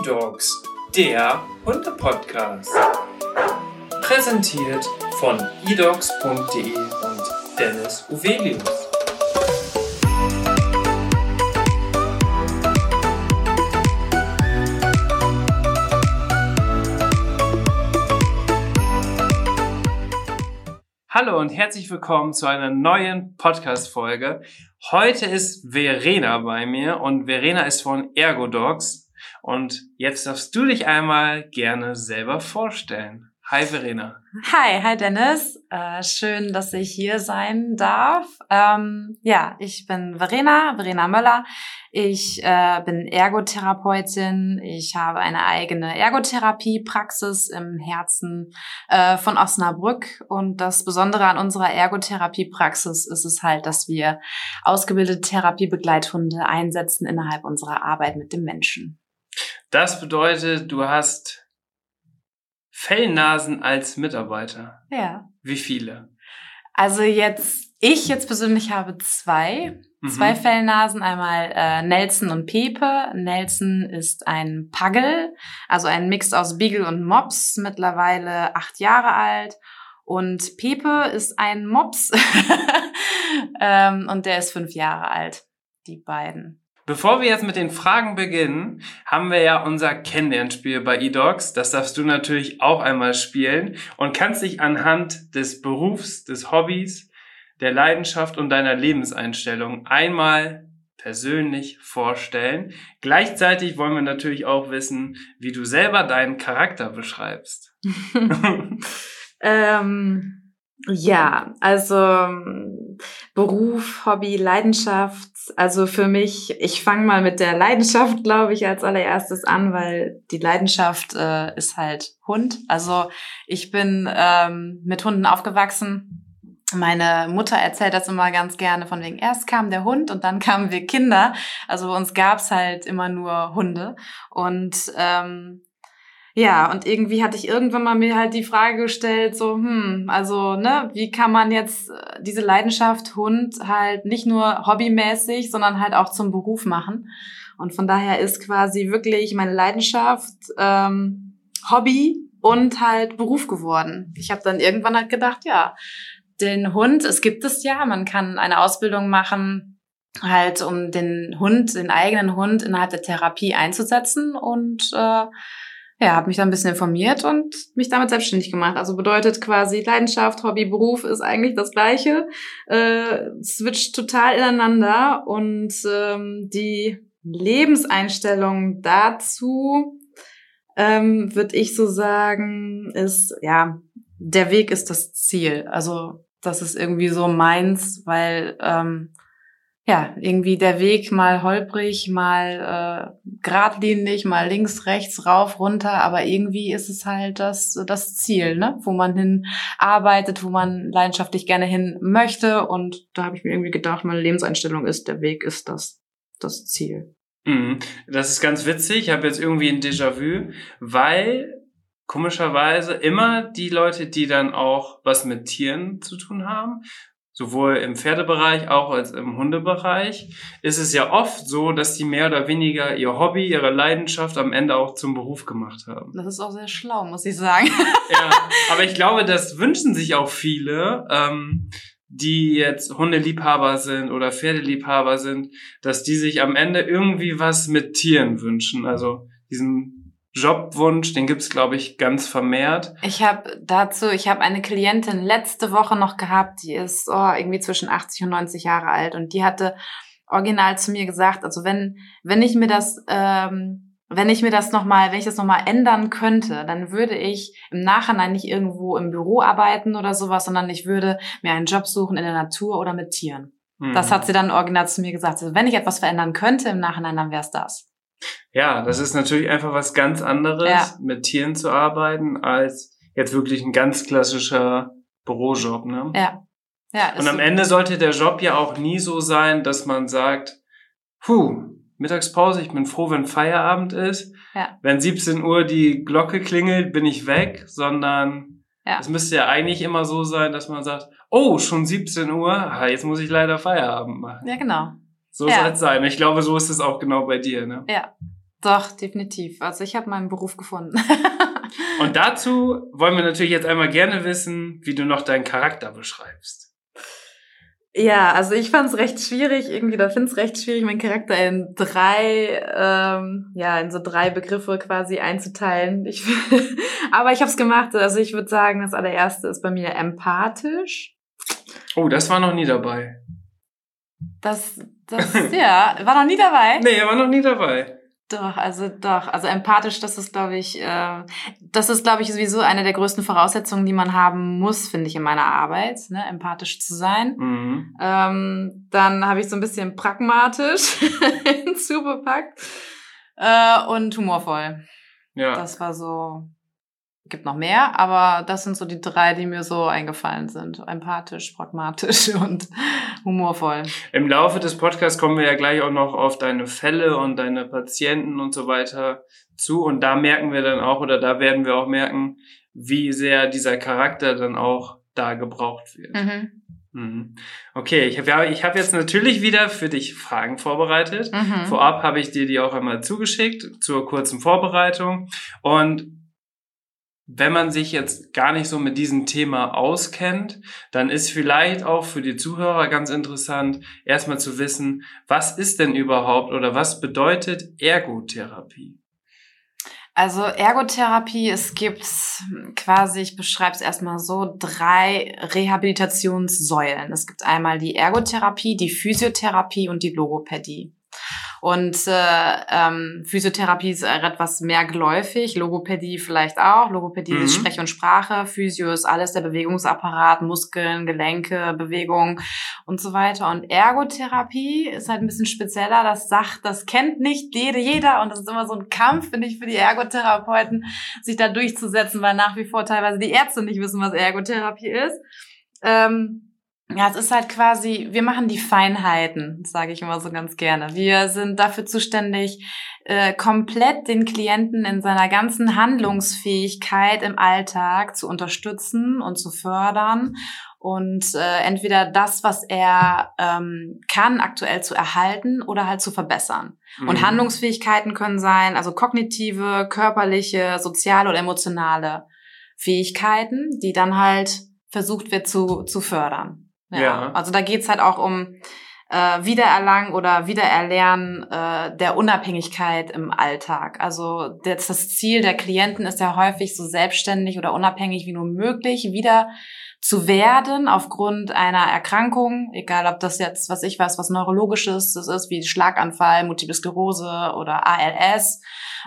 E-Dogs, der Hunde-Podcast. Präsentiert von edogs.de und Dennis Uvelius. Hallo und herzlich willkommen zu einer neuen Podcast-Folge. Heute ist Verena bei mir und Verena ist von Ergodogs. Und jetzt darfst du dich einmal gerne selber vorstellen. Hi Verena. Hi, hi Dennis. Äh, schön, dass ich hier sein darf. Ähm, ja, ich bin Verena, Verena Möller. Ich äh, bin Ergotherapeutin. Ich habe eine eigene Ergotherapiepraxis im Herzen äh, von Osnabrück. Und das Besondere an unserer Ergotherapiepraxis ist es halt, dass wir ausgebildete Therapiebegleithunde einsetzen innerhalb unserer Arbeit mit dem Menschen. Das bedeutet, du hast Fellnasen als Mitarbeiter. Ja. Wie viele? Also jetzt, ich jetzt persönlich habe zwei. Mhm. Zwei Fellnasen, einmal äh, Nelson und Pepe. Nelson ist ein Puggle, also ein Mix aus Beagle und Mops, mittlerweile acht Jahre alt. Und Pepe ist ein Mops ähm, und der ist fünf Jahre alt. Die beiden. Bevor wir jetzt mit den Fragen beginnen, haben wir ja unser Kennenlernspiel bei eDogs. Das darfst du natürlich auch einmal spielen und kannst dich anhand des Berufs, des Hobbys, der Leidenschaft und deiner Lebenseinstellung einmal persönlich vorstellen. Gleichzeitig wollen wir natürlich auch wissen, wie du selber deinen Charakter beschreibst. ähm, ja, also Beruf, Hobby, Leidenschaft. Also für mich, ich fange mal mit der Leidenschaft, glaube ich, als allererstes an, weil die Leidenschaft äh, ist halt Hund. Also ich bin ähm, mit Hunden aufgewachsen. Meine Mutter erzählt das immer ganz gerne, von wegen erst kam der Hund und dann kamen wir Kinder. Also bei uns gab's halt immer nur Hunde. Und ähm, ja, und irgendwie hatte ich irgendwann mal mir halt die Frage gestellt, so, hm, also, ne, wie kann man jetzt äh, diese Leidenschaft Hund halt nicht nur hobbymäßig, sondern halt auch zum Beruf machen? Und von daher ist quasi wirklich meine Leidenschaft ähm, Hobby und halt Beruf geworden. Ich habe dann irgendwann halt gedacht, ja, den Hund, es gibt es ja, man kann eine Ausbildung machen, halt um den Hund, den eigenen Hund innerhalb der Therapie einzusetzen und äh, ja, habe mich da ein bisschen informiert und mich damit selbstständig gemacht. Also bedeutet quasi Leidenschaft, Hobby, Beruf ist eigentlich das gleiche, äh, switcht total ineinander und ähm, die Lebenseinstellung dazu, ähm, würde ich so sagen, ist ja der Weg ist das Ziel. Also das ist irgendwie so meins, weil ähm, ja, irgendwie der Weg mal holprig, mal äh, geradlinig, mal links, rechts, rauf, runter, aber irgendwie ist es halt das, das Ziel, ne? wo man hin arbeitet, wo man leidenschaftlich gerne hin möchte. Und da habe ich mir irgendwie gedacht, meine Lebenseinstellung ist, der Weg ist das, das Ziel. Mhm. Das ist ganz witzig. Ich habe jetzt irgendwie ein Déjà-vu, weil komischerweise immer die Leute, die dann auch was mit Tieren zu tun haben, sowohl im Pferdebereich auch als im Hundebereich, ist es ja oft so, dass die mehr oder weniger ihr Hobby, ihre Leidenschaft am Ende auch zum Beruf gemacht haben. Das ist auch sehr schlau, muss ich sagen. ja, aber ich glaube, das wünschen sich auch viele, ähm, die jetzt Hundeliebhaber sind oder Pferdeliebhaber sind, dass die sich am Ende irgendwie was mit Tieren wünschen. Also diesen Jobwunsch, den gibt's glaube ich ganz vermehrt. Ich habe dazu, ich habe eine Klientin letzte Woche noch gehabt, die ist oh, irgendwie zwischen 80 und 90 Jahre alt und die hatte original zu mir gesagt, also wenn wenn ich mir das ähm, wenn ich mir das nochmal, wenn ich das nochmal ändern könnte, dann würde ich im Nachhinein nicht irgendwo im Büro arbeiten oder sowas, sondern ich würde mir einen Job suchen in der Natur oder mit Tieren. Mhm. Das hat sie dann original zu mir gesagt. Also wenn ich etwas verändern könnte im Nachhinein, dann wäre es das. Ja, das ist natürlich einfach was ganz anderes, ja. mit Tieren zu arbeiten, als jetzt wirklich ein ganz klassischer Bürojob. Ne? Ja. ja Und am Ende sollte der Job ja auch nie so sein, dass man sagt, puh, Mittagspause, ich bin froh, wenn Feierabend ist. Ja. Wenn 17 Uhr die Glocke klingelt, bin ich weg, sondern ja. es müsste ja eigentlich immer so sein, dass man sagt, oh, schon 17 Uhr, jetzt muss ich leider Feierabend machen. Ja, genau. So ja. soll es sein. Ich glaube, so ist es auch genau bei dir, ne? Ja. Doch, definitiv. Also ich habe meinen Beruf gefunden. Und dazu wollen wir natürlich jetzt einmal gerne wissen, wie du noch deinen Charakter beschreibst. Ja, also ich fand es recht schwierig, irgendwie, da finde es recht schwierig, meinen Charakter in drei, ähm, ja, in so drei Begriffe quasi einzuteilen. Ich, aber ich habe es gemacht. Also ich würde sagen, das allererste ist bei mir empathisch. Oh, das war noch nie dabei. Das, das, ja, war noch nie dabei. Nee, er war noch nie dabei. Doch, also doch. Also empathisch, das ist, glaube ich, äh, das ist, glaube ich, sowieso eine der größten Voraussetzungen, die man haben muss, finde ich, in meiner Arbeit, ne? empathisch zu sein. Mhm. Ähm, dann habe ich so ein bisschen pragmatisch hinzubepackt äh, und humorvoll. Ja. Das war so gibt noch mehr, aber das sind so die drei, die mir so eingefallen sind. Empathisch, pragmatisch und humorvoll. Im Laufe des Podcasts kommen wir ja gleich auch noch auf deine Fälle und deine Patienten und so weiter zu. Und da merken wir dann auch, oder da werden wir auch merken, wie sehr dieser Charakter dann auch da gebraucht wird. Mhm. Mhm. Okay, ich habe ich hab jetzt natürlich wieder für dich Fragen vorbereitet. Mhm. Vorab habe ich dir die auch einmal zugeschickt zur kurzen Vorbereitung. Und wenn man sich jetzt gar nicht so mit diesem Thema auskennt, dann ist vielleicht auch für die Zuhörer ganz interessant, erstmal zu wissen, was ist denn überhaupt oder was bedeutet Ergotherapie? Also Ergotherapie, es gibt quasi, ich beschreibe es erstmal so, drei Rehabilitationssäulen. Es gibt einmal die Ergotherapie, die Physiotherapie und die Logopädie. Und äh, ähm, Physiotherapie ist etwas mehr geläufig, Logopädie vielleicht auch. Logopädie mhm. ist Sprech und Sprache, Physio ist alles der Bewegungsapparat, Muskeln, Gelenke, Bewegung und so weiter. Und Ergotherapie ist halt ein bisschen spezieller. Das sagt, das kennt nicht jede, jeder. Und das ist immer so ein Kampf, finde ich, für die Ergotherapeuten, sich da durchzusetzen, weil nach wie vor teilweise die Ärzte nicht wissen, was Ergotherapie ist. Ähm, ja, es ist halt quasi, wir machen die Feinheiten, sage ich immer so ganz gerne. Wir sind dafür zuständig, äh, komplett den Klienten in seiner ganzen Handlungsfähigkeit im Alltag zu unterstützen und zu fördern und äh, entweder das, was er ähm, kann, aktuell zu erhalten oder halt zu verbessern. Mhm. Und Handlungsfähigkeiten können sein, also kognitive, körperliche, soziale oder emotionale Fähigkeiten, die dann halt versucht wird zu, zu fördern. Ja. ja. Also da geht's halt auch um äh, Wiedererlangen oder Wiedererlernen äh, der Unabhängigkeit im Alltag. Also das, das Ziel der Klienten ist ja häufig so selbstständig oder unabhängig wie nur möglich wieder zu werden aufgrund einer Erkrankung, egal ob das jetzt, was ich weiß, was neurologisches das ist, wie Schlaganfall, Multiple Sklerose oder ALS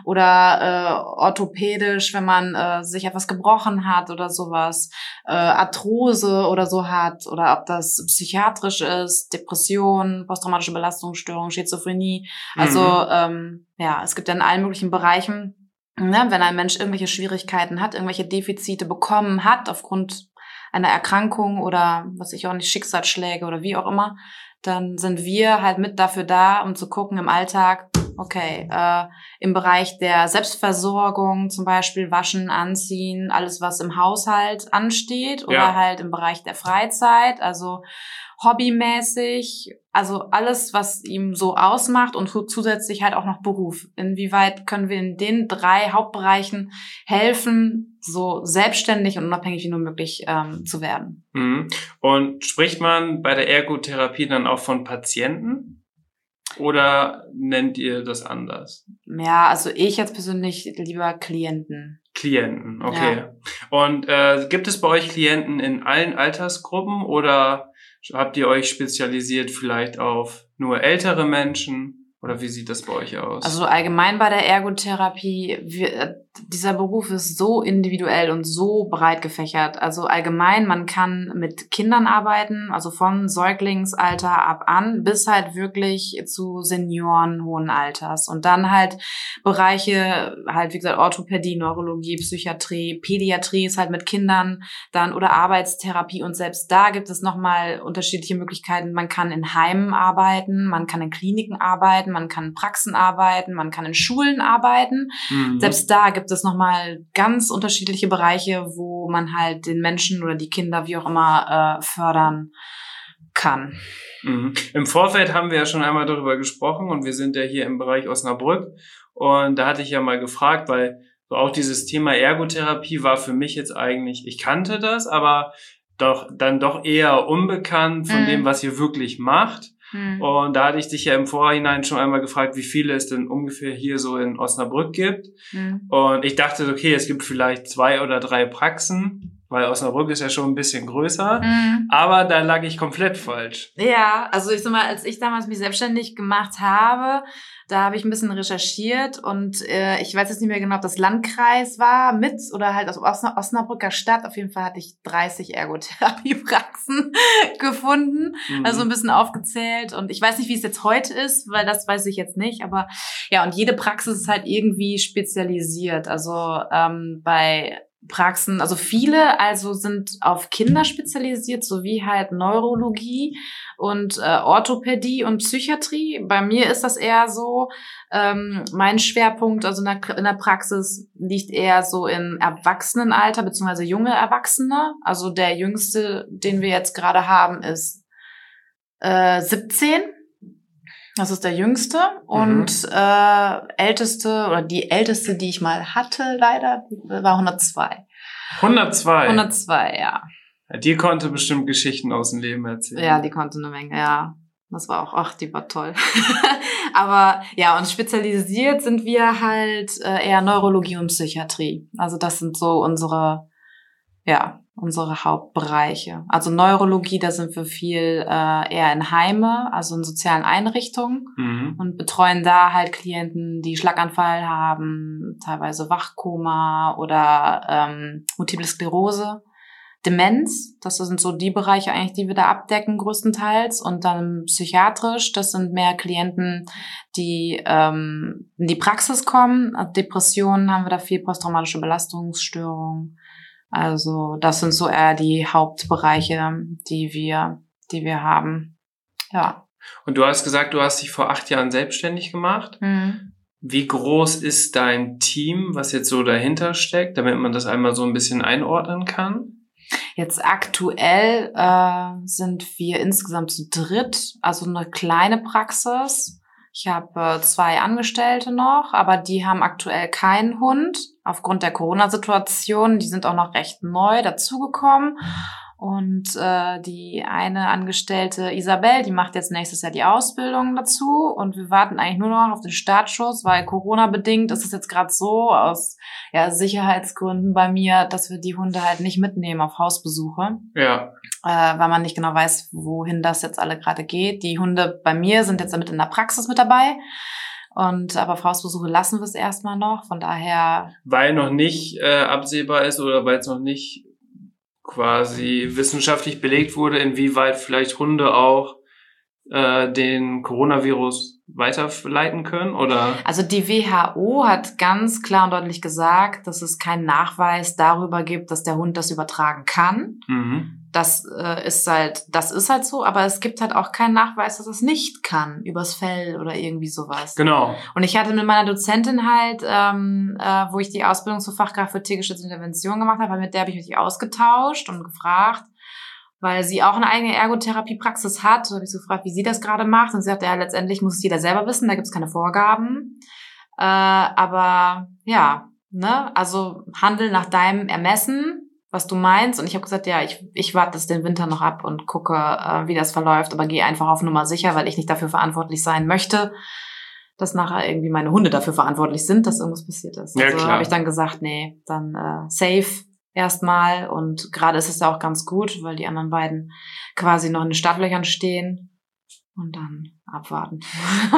oder äh, orthopädisch, wenn man äh, sich etwas gebrochen hat oder sowas, äh, Arthrose oder so hat oder ob das psychiatrisch ist, Depression, posttraumatische Belastungsstörung, Schizophrenie. Also mhm. ähm, ja, es gibt ja in allen möglichen Bereichen Ne, wenn ein Mensch irgendwelche Schwierigkeiten hat, irgendwelche Defizite bekommen hat aufgrund einer Erkrankung oder was ich auch nicht, Schicksalsschläge oder wie auch immer, dann sind wir halt mit dafür da, um zu gucken im Alltag, okay, äh, im Bereich der Selbstversorgung zum Beispiel waschen, anziehen, alles was im Haushalt ansteht oder ja. halt im Bereich der Freizeit, also hobbymäßig, also alles, was ihm so ausmacht und zusätzlich halt auch noch Beruf. Inwieweit können wir in den drei Hauptbereichen helfen, so selbstständig und unabhängig wie nur möglich ähm, zu werden? Mhm. Und spricht man bei der Ergotherapie dann auch von Patienten? Oder nennt ihr das anders? Ja, also ich jetzt persönlich lieber Klienten. Klienten, okay. Ja. Und äh, gibt es bei euch Klienten in allen Altersgruppen oder Habt ihr euch spezialisiert vielleicht auf nur ältere Menschen? Oder wie sieht das bei euch aus? Also allgemein bei der Ergotherapie, wir, dieser Beruf ist so individuell und so breit gefächert. Also allgemein, man kann mit Kindern arbeiten, also von Säuglingsalter ab an bis halt wirklich zu Senioren hohen Alters. Und dann halt Bereiche, halt wie gesagt, Orthopädie, Neurologie, Psychiatrie, Pädiatrie ist halt mit Kindern dann oder Arbeitstherapie. Und selbst da gibt es nochmal unterschiedliche Möglichkeiten. Man kann in Heimen arbeiten, man kann in Kliniken arbeiten, man kann in Praxen arbeiten, man kann in Schulen arbeiten. Mhm. Selbst da gibt gibt es nochmal ganz unterschiedliche Bereiche, wo man halt den Menschen oder die Kinder, wie auch immer, äh, fördern kann. Mhm. Im Vorfeld haben wir ja schon einmal darüber gesprochen und wir sind ja hier im Bereich Osnabrück und da hatte ich ja mal gefragt, weil so auch dieses Thema Ergotherapie war für mich jetzt eigentlich, ich kannte das, aber doch dann doch eher unbekannt von mhm. dem, was ihr wirklich macht. Mhm. Und da hatte ich dich ja im Vorhinein schon einmal gefragt, wie viele es denn ungefähr hier so in Osnabrück gibt. Mhm. Und ich dachte, okay, es gibt vielleicht zwei oder drei Praxen weil Osnabrück ist ja schon ein bisschen größer, mhm. aber da lag ich komplett falsch. Ja, also ich sag mal, als ich damals mich selbstständig gemacht habe, da habe ich ein bisschen recherchiert und äh, ich weiß jetzt nicht mehr genau, ob das Landkreis war mit oder halt aus Osna Osnabrücker Stadt. Auf jeden Fall hatte ich 30 Ergotherapiepraxen gefunden, mhm. also ein bisschen aufgezählt und ich weiß nicht, wie es jetzt heute ist, weil das weiß ich jetzt nicht, aber ja, und jede Praxis ist halt irgendwie spezialisiert. Also ähm, bei Praxen, also viele also sind auf Kinder spezialisiert, sowie halt Neurologie und äh, Orthopädie und Psychiatrie. Bei mir ist das eher so, ähm, mein Schwerpunkt, also in der, in der Praxis liegt eher so in Erwachsenenalter beziehungsweise junge Erwachsene. Also der jüngste, den wir jetzt gerade haben, ist äh, 17 das ist der jüngste und mhm. äh, älteste oder die älteste, die ich mal hatte, leider, war 102. 102? 102, ja. Die konnte bestimmt Geschichten aus dem Leben erzählen. Ja, die konnte eine Menge, ja. Das war auch, ach, die war toll. Aber ja, und spezialisiert sind wir halt äh, eher Neurologie und Psychiatrie. Also das sind so unsere, ja, unsere Hauptbereiche. Also Neurologie, da sind wir viel äh, eher in Heime, also in sozialen Einrichtungen mhm. und betreuen da halt Klienten, die Schlaganfall haben, teilweise Wachkoma oder ähm, Multiple Sklerose. Demenz, das sind so die Bereiche eigentlich, die wir da abdecken größtenteils. Und dann psychiatrisch, das sind mehr Klienten, die ähm, in die Praxis kommen. Depressionen haben wir da viel, posttraumatische Belastungsstörungen. Also das sind so eher die Hauptbereiche, die wir, die wir haben. Ja. Und du hast gesagt, du hast dich vor acht Jahren selbstständig gemacht. Mhm. Wie groß ist dein Team, was jetzt so dahinter steckt, damit man das einmal so ein bisschen einordnen kann? Jetzt aktuell äh, sind wir insgesamt zu dritt, also eine kleine Praxis. Ich habe äh, zwei Angestellte noch, aber die haben aktuell keinen Hund aufgrund der Corona-Situation. Die sind auch noch recht neu dazugekommen. Und äh, die eine Angestellte Isabel, die macht jetzt nächstes Jahr die Ausbildung dazu. Und wir warten eigentlich nur noch auf den Startschuss, weil Corona-bedingt ist es jetzt gerade so aus ja, Sicherheitsgründen bei mir, dass wir die Hunde halt nicht mitnehmen auf Hausbesuche. Ja. Äh, weil man nicht genau weiß, wohin das jetzt alle gerade geht. Die Hunde bei mir sind jetzt damit in der Praxis mit dabei. Und aber auf Hausbesuche lassen wir es erstmal noch. Von daher. Weil noch nicht äh, absehbar ist oder weil es noch nicht quasi wissenschaftlich belegt wurde, inwieweit vielleicht Hunde auch äh, den Coronavirus weiterleiten können oder? Also die WHO hat ganz klar und deutlich gesagt, dass es keinen Nachweis darüber gibt, dass der Hund das übertragen kann. Mhm. Das äh, ist halt, das ist halt so, aber es gibt halt auch keinen Nachweis, dass es nicht kann, übers Fell oder irgendwie sowas. Genau. Und ich hatte mit meiner Dozentin halt, ähm, äh, wo ich die Ausbildung zur Fachkraft für tiergeschützte Intervention gemacht habe, mit der habe ich mich ausgetauscht und gefragt, weil sie auch eine eigene Ergotherapiepraxis hat. Da habe ich so gefragt, wie sie das gerade macht. Und sie sagte, ja, letztendlich muss es jeder selber wissen, da gibt es keine Vorgaben. Äh, aber ja, ne, also handel nach deinem Ermessen was du meinst. Und ich habe gesagt, ja, ich, ich warte das den Winter noch ab und gucke, äh, wie das verläuft, aber gehe einfach auf Nummer sicher, weil ich nicht dafür verantwortlich sein möchte, dass nachher irgendwie meine Hunde dafür verantwortlich sind, dass irgendwas passiert ist. Ja, also habe ich dann gesagt, nee, dann äh, safe erstmal. Und gerade ist es ja auch ganz gut, weil die anderen beiden quasi noch in den Startlöchern stehen. Und dann abwarten.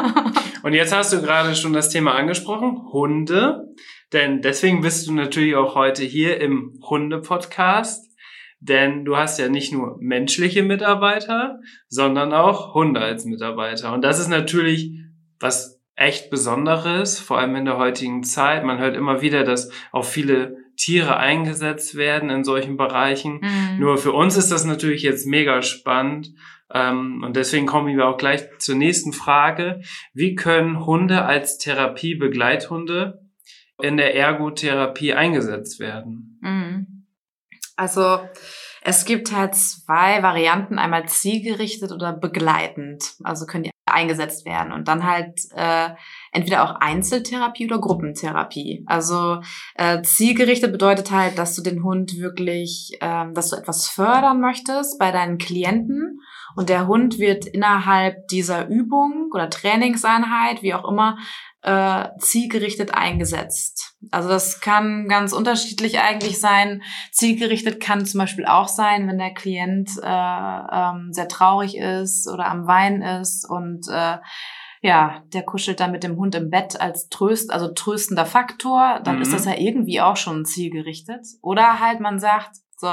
und jetzt hast du gerade schon das Thema angesprochen, Hunde. Denn deswegen bist du natürlich auch heute hier im Hunde-Podcast. Denn du hast ja nicht nur menschliche Mitarbeiter, sondern auch Hunde als Mitarbeiter. Und das ist natürlich was echt Besonderes, vor allem in der heutigen Zeit. Man hört immer wieder, dass auch viele Tiere eingesetzt werden in solchen Bereichen. Mhm. Nur für uns ist das natürlich jetzt mega spannend. Ähm, und deswegen kommen wir auch gleich zur nächsten Frage. Wie können Hunde als Therapiebegleithunde in der Ergotherapie eingesetzt werden? Mhm. Also Es gibt halt zwei Varianten, einmal zielgerichtet oder begleitend. Also können die eingesetzt werden und dann halt äh, entweder auch Einzeltherapie oder Gruppentherapie. Also äh, zielgerichtet bedeutet halt, dass du den Hund wirklich, ähm, dass du etwas fördern möchtest bei deinen Klienten und der Hund wird innerhalb dieser Übung oder Trainingseinheit, wie auch immer, äh, zielgerichtet eingesetzt. Also das kann ganz unterschiedlich eigentlich sein. Zielgerichtet kann zum Beispiel auch sein, wenn der Klient äh, ähm, sehr traurig ist oder am Weinen ist und äh, ja, der kuschelt dann mit dem Hund im Bett als Tröst, also tröstender Faktor, dann mhm. ist das ja irgendwie auch schon zielgerichtet. Oder halt man sagt, so,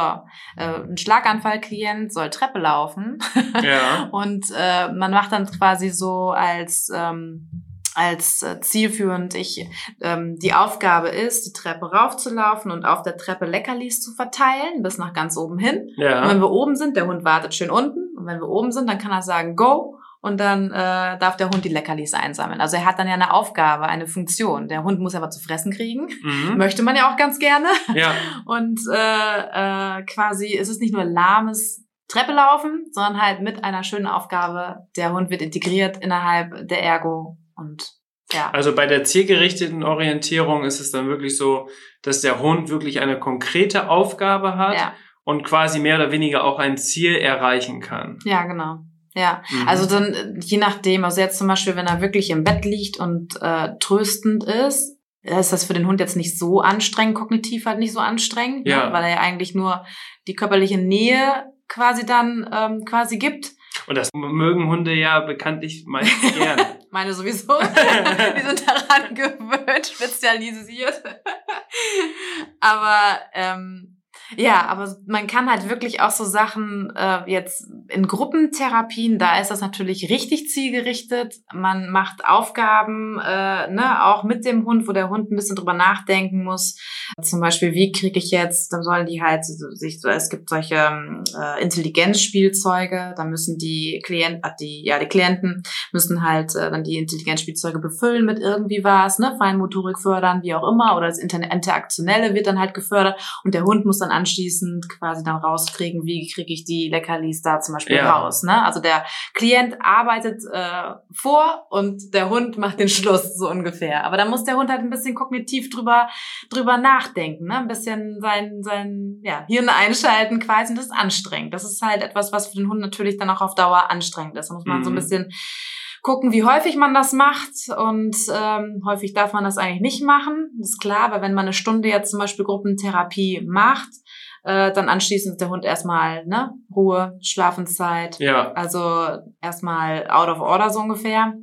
äh, ein Schlaganfallklient soll Treppe laufen. Ja. und äh, man macht dann quasi so als ähm, als äh, zielführend ich ähm, die Aufgabe ist, die Treppe raufzulaufen und auf der Treppe Leckerlis zu verteilen, bis nach ganz oben hin. Ja. Und wenn wir oben sind, der Hund wartet schön unten. Und wenn wir oben sind, dann kann er sagen, go. Und dann äh, darf der Hund die Leckerlis einsammeln. Also er hat dann ja eine Aufgabe, eine Funktion. Der Hund muss aber zu fressen kriegen. Mhm. Möchte man ja auch ganz gerne. Ja. Und äh, äh, quasi ist es nicht nur lahmes Treppe laufen, sondern halt mit einer schönen Aufgabe. Der Hund wird integriert innerhalb der Ergo und ja. Also bei der zielgerichteten Orientierung ist es dann wirklich so, dass der Hund wirklich eine konkrete Aufgabe hat ja. und quasi mehr oder weniger auch ein Ziel erreichen kann. Ja, genau. Ja, mhm. also dann je nachdem, also jetzt zum Beispiel, wenn er wirklich im Bett liegt und äh, tröstend ist, ist das für den Hund jetzt nicht so anstrengend, kognitiv halt nicht so anstrengend, ne? ja. ne? weil er ja eigentlich nur die körperliche Nähe quasi dann ähm, quasi gibt. Und das mögen Hunde ja bekanntlich meist gerne. Meine sowieso. Die sind daran gewöhnt, spezialisiert. Aber ähm, ja, aber man kann halt wirklich auch so Sachen äh, jetzt in Gruppentherapien, da ist das natürlich richtig zielgerichtet. Man macht Aufgaben, äh, ne, auch mit dem Hund, wo der Hund ein bisschen drüber nachdenken muss. Zum Beispiel, wie kriege ich jetzt, dann sollen die halt sich so, es gibt solche äh, Intelligenzspielzeuge, da müssen die Klienten, äh, die, ja, die Klienten müssen halt äh, dann die Intelligenzspielzeuge befüllen mit irgendwie was, ne, Feinmotorik fördern, wie auch immer, oder das Interaktionelle wird dann halt gefördert und der Hund muss dann anschließend quasi dann rauskriegen, wie kriege ich die Leckerlis da zum Beispiel ja. raus. Ne? Also der Klient arbeitet äh, vor und der Hund macht den Schluss so ungefähr. Aber da muss der Hund halt ein bisschen kognitiv drüber drüber nachdenken, ne? ein bisschen sein sein ja, Hirn einschalten quasi und das ist anstrengend. Das ist halt etwas, was für den Hund natürlich dann auch auf Dauer anstrengend ist. Da muss man mhm. so ein mhm. bisschen gucken, wie häufig man das macht. Und ähm, häufig darf man das eigentlich nicht machen. Das ist klar, aber wenn man eine Stunde jetzt zum Beispiel Gruppentherapie macht, äh, dann anschließend der Hund erstmal ne Ruhe, Schlafenszeit. Ja. Also erstmal out of order so ungefähr.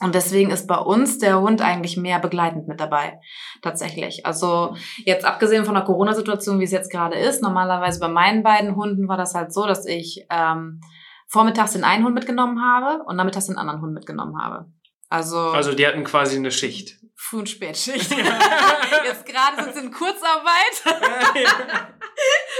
Und deswegen ist bei uns der Hund eigentlich mehr begleitend mit dabei. Tatsächlich. Also jetzt abgesehen von der Corona-Situation, wie es jetzt gerade ist, normalerweise bei meinen beiden Hunden war das halt so, dass ich ähm, vormittags den einen Hund mitgenommen habe und nachmittags den anderen Hund mitgenommen habe. Also, also die hatten quasi eine Schicht. Früh- und Spätschicht. jetzt gerade sind sie in Kurzarbeit.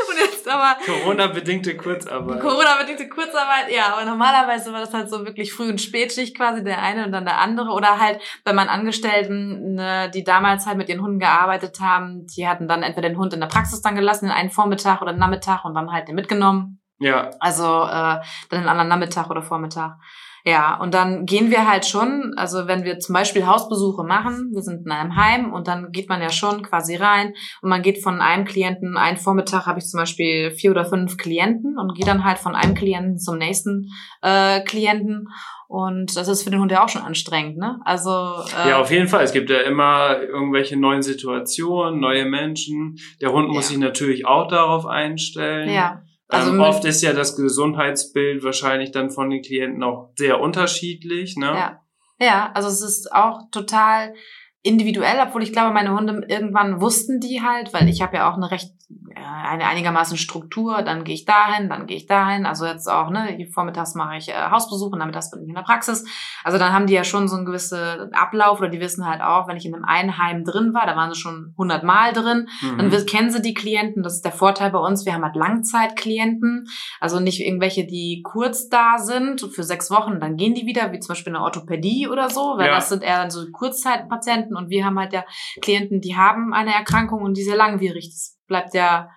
und jetzt aber. Corona-bedingte Kurzarbeit. Corona-bedingte Kurzarbeit, ja. Aber normalerweise war das halt so wirklich Früh- und Spätschicht quasi, der eine und dann der andere. Oder halt bei meinen Angestellten, ne, die damals halt mit ihren Hunden gearbeitet haben, die hatten dann entweder den Hund in der Praxis dann gelassen, den einen Vormittag oder Nachmittag und dann halt den mitgenommen. Ja. Also äh, dann den anderen Nachmittag oder Vormittag. Ja, und dann gehen wir halt schon, also wenn wir zum Beispiel Hausbesuche machen, wir sind in einem Heim und dann geht man ja schon quasi rein und man geht von einem Klienten, einen Vormittag habe ich zum Beispiel vier oder fünf Klienten und gehe dann halt von einem Klienten zum nächsten äh, Klienten und das ist für den Hund ja auch schon anstrengend, ne? Also äh, ja, auf jeden Fall. Es gibt ja immer irgendwelche neuen Situationen, neue Menschen. Der Hund muss ja. sich natürlich auch darauf einstellen. Ja. Also ähm, oft ist ja das Gesundheitsbild wahrscheinlich dann von den Klienten auch sehr unterschiedlich. Ne? Ja. ja, also es ist auch total individuell, obwohl ich glaube, meine Hunde irgendwann wussten die halt, weil ich habe ja auch eine recht eine einigermaßen Struktur, dann gehe ich dahin, dann gehe ich dahin, also jetzt auch, ne, vormittags mache ich äh, Hausbesuche, nachmittags bin ich in der Praxis. Also dann haben die ja schon so einen gewissen Ablauf oder die wissen halt auch, wenn ich in einem Einheim drin war, da waren sie schon hundertmal drin, mhm. dann kennen sie die Klienten, das ist der Vorteil bei uns, wir haben halt Langzeitklienten, also nicht irgendwelche, die kurz da sind, für sechs Wochen, dann gehen die wieder, wie zum Beispiel eine Orthopädie oder so, weil ja. das sind eher so Kurzzeitpatienten und wir haben halt ja Klienten, die haben eine Erkrankung und die sehr langwierig. Das bleibt ja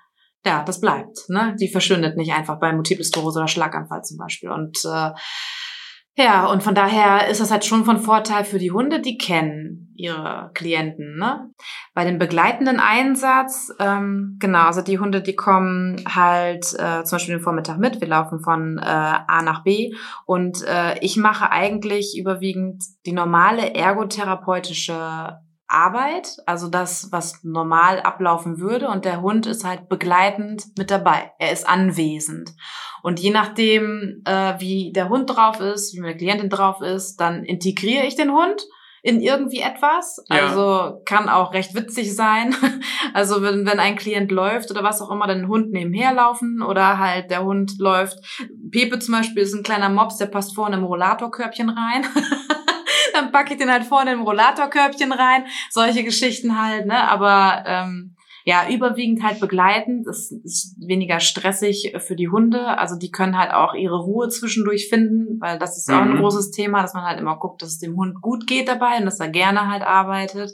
ja, das bleibt. Ne? Die verschwindet nicht einfach bei Multiple Sklerose oder Schlaganfall zum Beispiel. Und äh, ja, und von daher ist das halt schon von Vorteil für die Hunde, die kennen ihre Klienten. Ne? Bei dem begleitenden Einsatz, ähm, genau, also die Hunde, die kommen halt äh, zum Beispiel den Vormittag mit. Wir laufen von äh, A nach B und äh, ich mache eigentlich überwiegend die normale ergotherapeutische Arbeit, also das, was normal ablaufen würde. Und der Hund ist halt begleitend mit dabei. Er ist anwesend. Und je nachdem, äh, wie der Hund drauf ist, wie meine Klientin drauf ist, dann integriere ich den Hund in irgendwie etwas. Ja. Also kann auch recht witzig sein. Also wenn, wenn ein Klient läuft oder was auch immer, dann ein Hund nebenher laufen oder halt der Hund läuft. Pepe zum Beispiel ist ein kleiner Mops, der passt vorne im Rollatorkörbchen rein. dann packe ich den halt vorne im Rollatorkörbchen rein. Solche Geschichten halt, ne? Aber ähm, ja, überwiegend halt begleitend. Es ist weniger stressig für die Hunde. Also die können halt auch ihre Ruhe zwischendurch finden, weil das ist mhm. auch ein mhm. großes Thema, dass man halt immer guckt, dass es dem Hund gut geht dabei und dass er gerne halt arbeitet.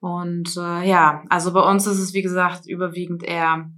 Und äh, ja, also bei uns ist es wie gesagt überwiegend eher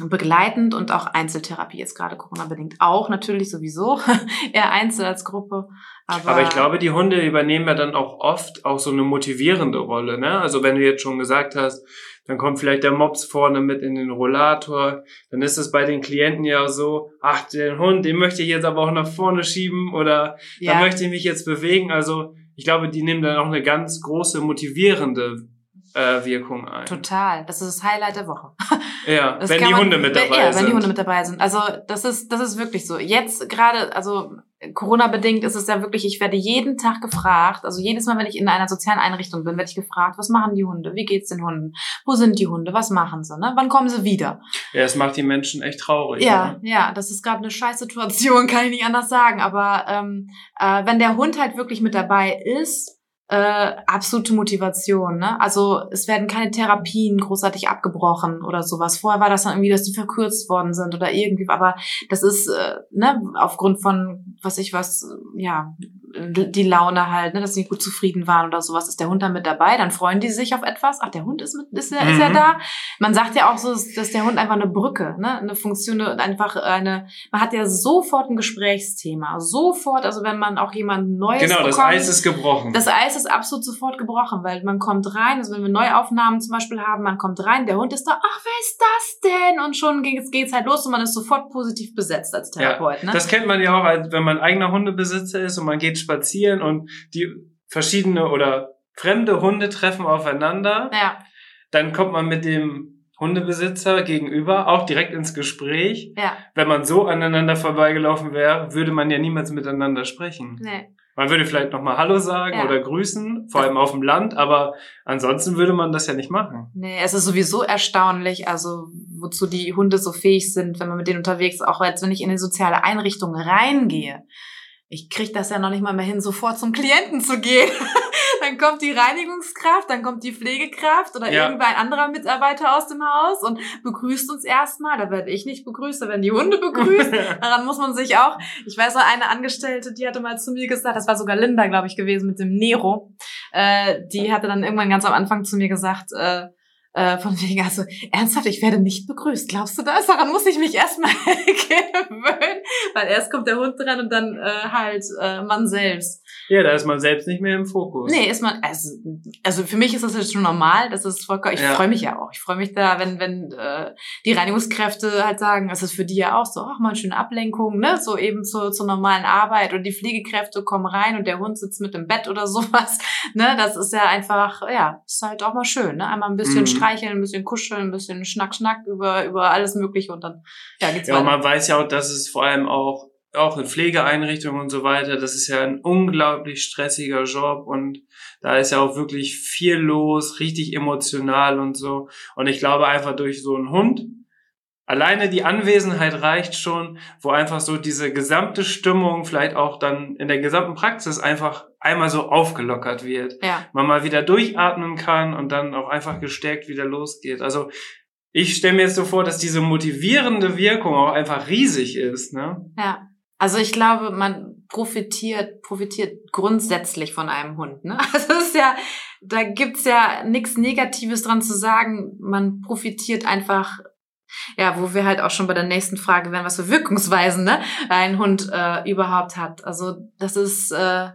begleitend und auch Einzeltherapie jetzt gerade Corona-bedingt auch natürlich sowieso eher Einzel als Gruppe. Aber, aber ich glaube, die Hunde übernehmen ja dann auch oft auch so eine motivierende Rolle. Ne? Also wenn du jetzt schon gesagt hast, dann kommt vielleicht der Mops vorne mit in den Rollator, dann ist es bei den Klienten ja so, ach, den Hund, den möchte ich jetzt aber auch nach vorne schieben oder ja. da möchte ich mich jetzt bewegen. Also ich glaube, die nehmen dann auch eine ganz große motivierende äh, Wirkung ein. Total. Das ist das Highlight der Woche. Ja, das wenn die man, Hunde mit dabei ja, sind. Ja, wenn die Hunde mit dabei sind. Also das ist, das ist wirklich so. Jetzt gerade, also Corona-bedingt ist es ja wirklich, ich werde jeden Tag gefragt, also jedes Mal, wenn ich in einer sozialen Einrichtung bin, werde ich gefragt, was machen die Hunde? Wie geht's den Hunden? Wo sind die Hunde? Was machen sie? Ne? Wann kommen sie wieder? Ja, es macht die Menschen echt traurig. Ja, ne? ja, das ist gerade eine Scheißsituation, kann ich nicht anders sagen. Aber ähm, äh, wenn der Hund halt wirklich mit dabei ist, äh, absolute Motivation. Ne? Also es werden keine Therapien großartig abgebrochen oder sowas. Vorher war das dann irgendwie, dass die verkürzt worden sind oder irgendwie, aber das ist äh, ne, aufgrund von, was ich was, ja, die Laune halt, ne, dass sie gut zufrieden waren oder sowas, ist der Hund dann mit dabei, dann freuen die sich auf etwas. Ach, der Hund ist mit, ist er, mhm. ist er da? Man sagt ja auch so, dass der Hund einfach eine Brücke, ne, eine Funktion, einfach eine, man hat ja sofort ein Gesprächsthema, sofort, also wenn man auch jemanden Neues Genau, bekommt, das Eis ist gebrochen. Das Eis ist absolut sofort gebrochen, weil man kommt rein, also wenn wir Neuaufnahmen zum Beispiel haben, man kommt rein, der Hund ist da, ach, wer ist das denn? Und schon geht's, geht's halt los und man ist sofort positiv besetzt als Therapeut, ja, ne? Das kennt man ja auch, wenn man eigener Hundebesitzer ist und man geht spazieren und die verschiedene oder fremde Hunde treffen aufeinander. Ja. Dann kommt man mit dem Hundebesitzer gegenüber auch direkt ins Gespräch. Ja. Wenn man so aneinander vorbeigelaufen wäre, würde man ja niemals miteinander sprechen. Nee. Man würde vielleicht nochmal Hallo sagen ja. oder grüßen, vor allem auf dem Land, aber ansonsten würde man das ja nicht machen. Nee, es ist sowieso erstaunlich, also wozu die Hunde so fähig sind, wenn man mit denen unterwegs, auch als wenn ich in eine soziale Einrichtung reingehe ich krieg das ja noch nicht mal mehr hin, sofort zum Klienten zu gehen. dann kommt die Reinigungskraft, dann kommt die Pflegekraft oder ja. irgendein anderer Mitarbeiter aus dem Haus und begrüßt uns erstmal. Da werde ich nicht begrüßt, da werden die Hunde begrüßt. Daran muss man sich auch. Ich weiß noch, eine Angestellte, die hatte mal zu mir gesagt, das war sogar Linda, glaube ich, gewesen mit dem Nero. Äh, die hatte dann irgendwann ganz am Anfang zu mir gesagt, äh, äh, von wegen, also ernsthaft, ich werde nicht begrüßt. Glaubst du das? Daran muss ich mich erstmal gewöhnen, weil erst kommt der Hund dran und dann äh, halt äh, man selbst. Ja, da ist man selbst nicht mehr im Fokus. Nee, ist man, also, also für mich ist das jetzt schon normal, das ist vollkommen, ich ja. freue mich ja auch. Ich freue mich da, wenn, wenn äh, die Reinigungskräfte halt sagen, das ist für die ja auch so, ach mal eine schöne Ablenkung, ne? So eben zur, zur normalen Arbeit und die Pflegekräfte kommen rein und der Hund sitzt mit im Bett oder sowas. Ne? Das ist ja einfach, ja, ist halt auch mal schön, ne? Einmal ein bisschen mhm. streicheln, ein bisschen kuscheln, ein bisschen Schnack, Schnack über, über alles Mögliche und dann ja, geht's ja, weiter. Ja, man weiß ja auch, dass es vor allem auch auch in Pflegeeinrichtungen und so weiter, das ist ja ein unglaublich stressiger Job und da ist ja auch wirklich viel los, richtig emotional und so. Und ich glaube einfach durch so einen Hund, alleine die Anwesenheit reicht schon, wo einfach so diese gesamte Stimmung vielleicht auch dann in der gesamten Praxis einfach einmal so aufgelockert wird. Ja. Man mal wieder durchatmen kann und dann auch einfach gestärkt wieder losgeht. Also ich stelle mir jetzt so vor, dass diese motivierende Wirkung auch einfach riesig ist. Ne? Ja. Also ich glaube, man profitiert, profitiert grundsätzlich von einem Hund. Ne? Also es ist ja, da gibt's ja nichts Negatives dran zu sagen. Man profitiert einfach Ja, wo wir halt auch schon bei der nächsten Frage wären, was für Wirkungsweisen ne, ein Hund äh, überhaupt hat. Also das ist äh,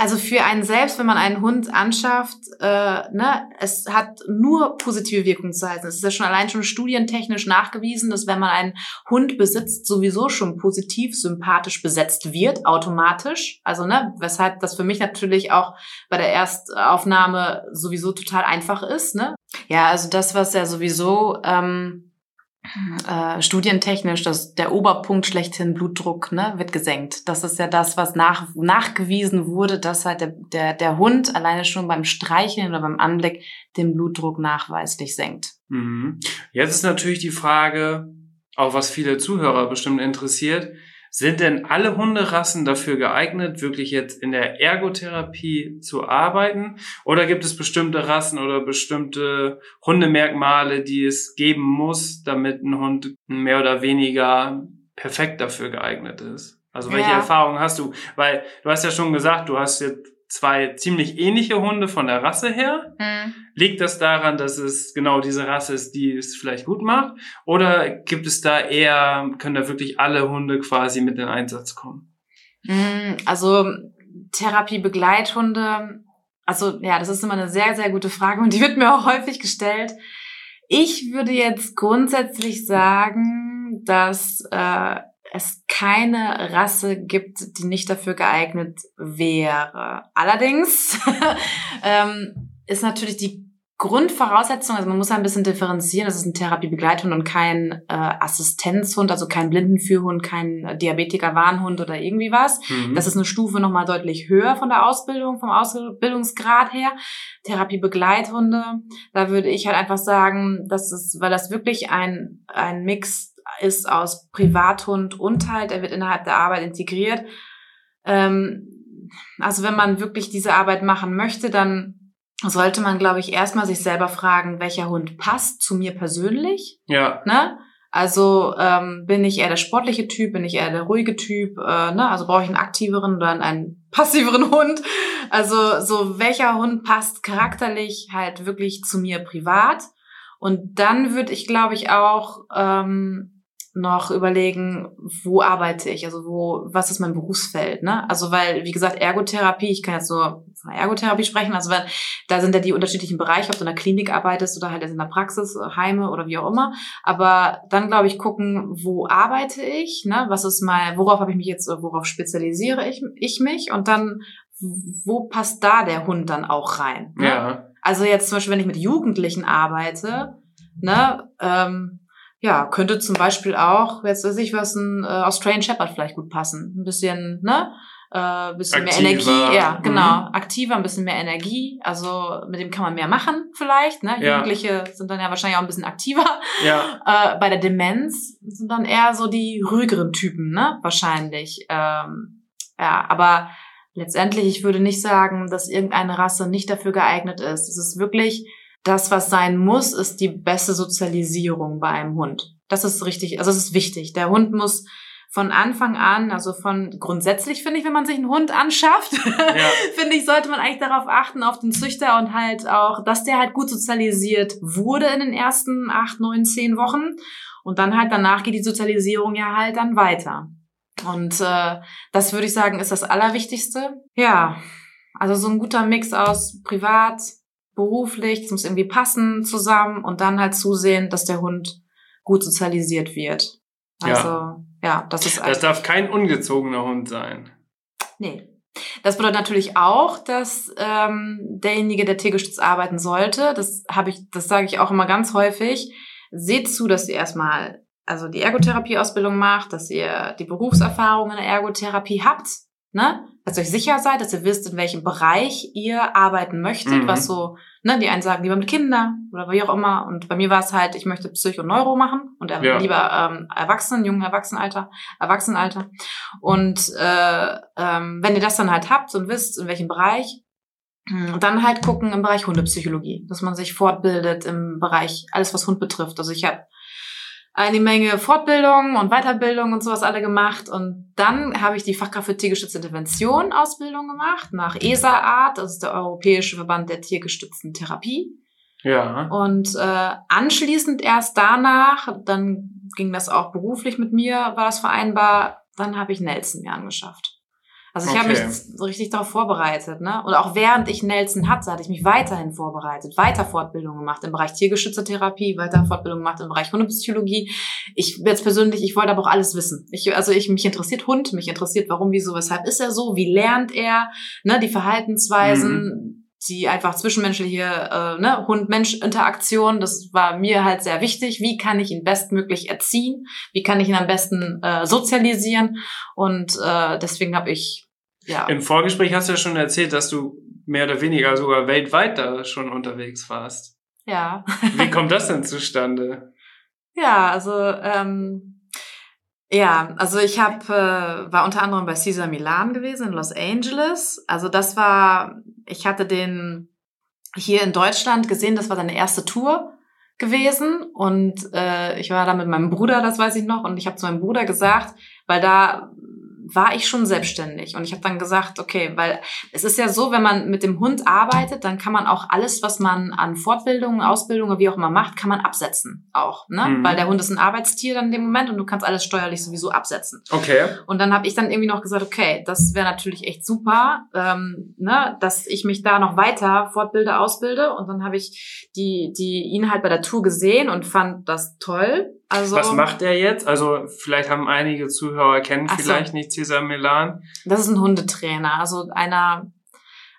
also für einen selbst, wenn man einen Hund anschafft, äh, ne, es hat nur positive Wirkungsweisen. Es ist ja schon allein schon studientechnisch nachgewiesen, dass wenn man einen Hund besitzt, sowieso schon positiv sympathisch besetzt wird, automatisch. Also, ne, weshalb das für mich natürlich auch bei der Erstaufnahme sowieso total einfach ist, ne. Ja, also das, was ja sowieso ähm, äh, studientechnisch, dass der Oberpunkt schlechthin Blutdruck ne, wird gesenkt. Das ist ja das, was nach, nachgewiesen wurde, dass halt der, der, der Hund alleine schon beim Streicheln oder beim Anblick den Blutdruck nachweislich senkt. Mhm. Jetzt ist natürlich die Frage, auch was viele Zuhörer bestimmt interessiert, sind denn alle Hunderassen dafür geeignet, wirklich jetzt in der Ergotherapie zu arbeiten? Oder gibt es bestimmte Rassen oder bestimmte Hundemerkmale, die es geben muss, damit ein Hund mehr oder weniger perfekt dafür geeignet ist? Also welche ja. Erfahrungen hast du? Weil du hast ja schon gesagt, du hast jetzt zwei ziemlich ähnliche Hunde von der Rasse her. Mhm. Liegt das daran, dass es genau diese Rasse ist, die es vielleicht gut macht? Oder gibt es da eher, können da wirklich alle Hunde quasi mit in Einsatz kommen? Mhm, also Therapiebegleithunde, also ja, das ist immer eine sehr, sehr gute Frage und die wird mir auch häufig gestellt. Ich würde jetzt grundsätzlich sagen, dass äh, es keine Rasse gibt, die nicht dafür geeignet wäre. Allerdings ähm, ist natürlich die Grundvoraussetzung, also man muss ein bisschen differenzieren, das ist ein Therapiebegleithund und kein äh, Assistenzhund, also kein Blindenführhund, kein Diabetiker-Warnhund oder irgendwie was. Mhm. Das ist eine Stufe nochmal deutlich höher von der Ausbildung, vom Ausbildungsgrad her. Therapiebegleithunde, da würde ich halt einfach sagen, das ist, weil das wirklich ein, ein Mix ist aus Privathund und halt, er wird innerhalb der Arbeit integriert. Ähm, also wenn man wirklich diese Arbeit machen möchte, dann sollte man, glaube ich, erstmal sich selber fragen, welcher Hund passt zu mir persönlich. Ja. Ne? Also ähm, bin ich eher der sportliche Typ, bin ich eher der ruhige Typ, äh, ne? Also brauche ich einen aktiveren oder einen passiveren Hund. Also so welcher Hund passt charakterlich halt wirklich zu mir privat. Und dann würde ich, glaube ich, auch ähm, noch überlegen, wo arbeite ich, also wo, was ist mein Berufsfeld, ne? Also weil, wie gesagt, Ergotherapie, ich kann jetzt nur von Ergotherapie sprechen, also wenn, da sind ja die unterschiedlichen Bereiche, ob du in der Klinik arbeitest oder halt in der Praxis, Heime oder wie auch immer. Aber dann, glaube ich, gucken, wo arbeite ich, ne? Was ist mal, worauf habe ich mich jetzt, worauf spezialisiere ich, ich mich und dann, wo passt da der Hund dann auch rein? Ne? Ja. Also jetzt zum Beispiel, wenn ich mit Jugendlichen arbeite, ne, ähm, ja, könnte zum Beispiel auch, jetzt weiß ich was, ein äh, Australian Shepherd vielleicht gut passen. Ein bisschen, ne? Äh, bisschen Aktiver. mehr Energie, ja, genau. Mhm. Aktiver, ein bisschen mehr Energie. Also mit dem kann man mehr machen vielleicht. Ne? Ja. Jugendliche sind dann ja wahrscheinlich auch ein bisschen aktiver. Ja. Äh, bei der Demenz sind dann eher so die ruhigeren Typen, ne? Wahrscheinlich. Ähm, ja, aber letztendlich, ich würde nicht sagen, dass irgendeine Rasse nicht dafür geeignet ist. Es ist wirklich das, was sein muss, ist die beste Sozialisierung bei einem Hund. Das ist richtig, also es ist wichtig. Der Hund muss von Anfang an, also von grundsätzlich finde ich, wenn man sich einen Hund anschafft, ja. finde ich, sollte man eigentlich darauf achten, auf den Züchter und halt auch, dass der halt gut sozialisiert wurde in den ersten acht, neun, zehn Wochen. Und dann halt danach geht die Sozialisierung ja halt dann weiter. Und äh, das würde ich sagen, ist das Allerwichtigste. Ja, also so ein guter Mix aus privat, beruflich, es muss irgendwie passen zusammen und dann halt zusehen, dass der Hund gut sozialisiert wird. Also, ja, ja das ist Das darf kein ungezogener Hund sein. Nee. Das bedeutet natürlich auch, dass ähm, derjenige, der tiergestützt arbeiten sollte, das habe ich, das sage ich auch immer ganz häufig, seht zu, dass ihr erstmal also die Ergotherapie-Ausbildung macht, dass ihr die Berufserfahrung in der Ergotherapie habt, ne? Dass ihr euch sicher seid, dass ihr wisst, in welchem Bereich ihr arbeiten möchtet, mhm. was so Ne, die einen sagen lieber mit Kindern oder wie auch immer. Und bei mir war es halt, ich möchte Psycho Neuro machen und ja. lieber ähm, Erwachsenen, jungen Erwachsenenalter, Erwachsenenalter. Und äh, ähm, wenn ihr das dann halt habt und wisst, in welchem Bereich, hm, dann halt gucken im Bereich Hundepsychologie, dass man sich fortbildet im Bereich alles, was Hund betrifft. Also ich habe eine Menge Fortbildung und Weiterbildung und sowas alle gemacht. Und dann habe ich die Fachkraft für tiergestützte Intervention Ausbildung gemacht nach ESA-Art, das ist der Europäische Verband der tiergestützten Therapie. Ja. Und äh, anschließend erst danach, dann ging das auch beruflich mit mir, war das vereinbar, dann habe ich Nelson mir angeschafft. Also ich okay. habe mich so richtig darauf vorbereitet, ne? Und auch während ich Nelson hatte, hatte ich mich weiterhin vorbereitet, weiter Fortbildung gemacht im Bereich tiergeschützter Therapie, weiter Fortbildung gemacht im Bereich Hundepsychologie. Ich jetzt persönlich, ich wollte aber auch alles wissen. Ich, also ich mich interessiert Hund, mich interessiert, warum, wieso, weshalb ist er so, wie lernt er, ne? Die Verhaltensweisen. Mhm die einfach zwischenmenschliche äh, ne, Hund-Mensch-Interaktion, das war mir halt sehr wichtig. Wie kann ich ihn bestmöglich erziehen? Wie kann ich ihn am besten äh, sozialisieren? Und äh, deswegen habe ich ja. Im Vorgespräch hast du ja schon erzählt, dass du mehr oder weniger sogar weltweit da schon unterwegs warst. Ja. Wie kommt das denn zustande? Ja, also ähm, ja, also ich habe äh, war unter anderem bei Caesar Milan gewesen in Los Angeles. Also das war, ich hatte den hier in Deutschland gesehen. Das war seine erste Tour gewesen und äh, ich war da mit meinem Bruder, das weiß ich noch, und ich habe zu meinem Bruder gesagt, weil da war ich schon selbstständig. Und ich habe dann gesagt, okay, weil es ist ja so, wenn man mit dem Hund arbeitet, dann kann man auch alles, was man an Fortbildungen, Ausbildungen, wie auch immer macht, kann man absetzen auch. Ne? Mhm. Weil der Hund ist ein Arbeitstier dann in dem Moment und du kannst alles steuerlich sowieso absetzen. Okay. Und dann habe ich dann irgendwie noch gesagt, okay, das wäre natürlich echt super, ähm, ne, dass ich mich da noch weiter fortbilde, ausbilde. Und dann habe ich die, die ihn halt bei der Tour gesehen und fand das toll also, Was macht er jetzt? Also vielleicht haben einige Zuhörer kennen vielleicht so. nicht Cesar Milan. Das ist ein Hundetrainer, also einer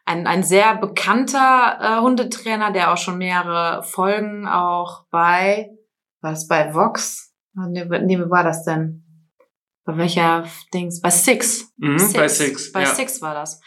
ein, ein sehr bekannter äh, Hundetrainer, der auch schon mehrere Folgen auch bei was bei Vox? Nee, nee, wie war das denn? Bei welcher Dings? Bei Six. Mhm, Six. Bei Six. Bei ja. Six war das.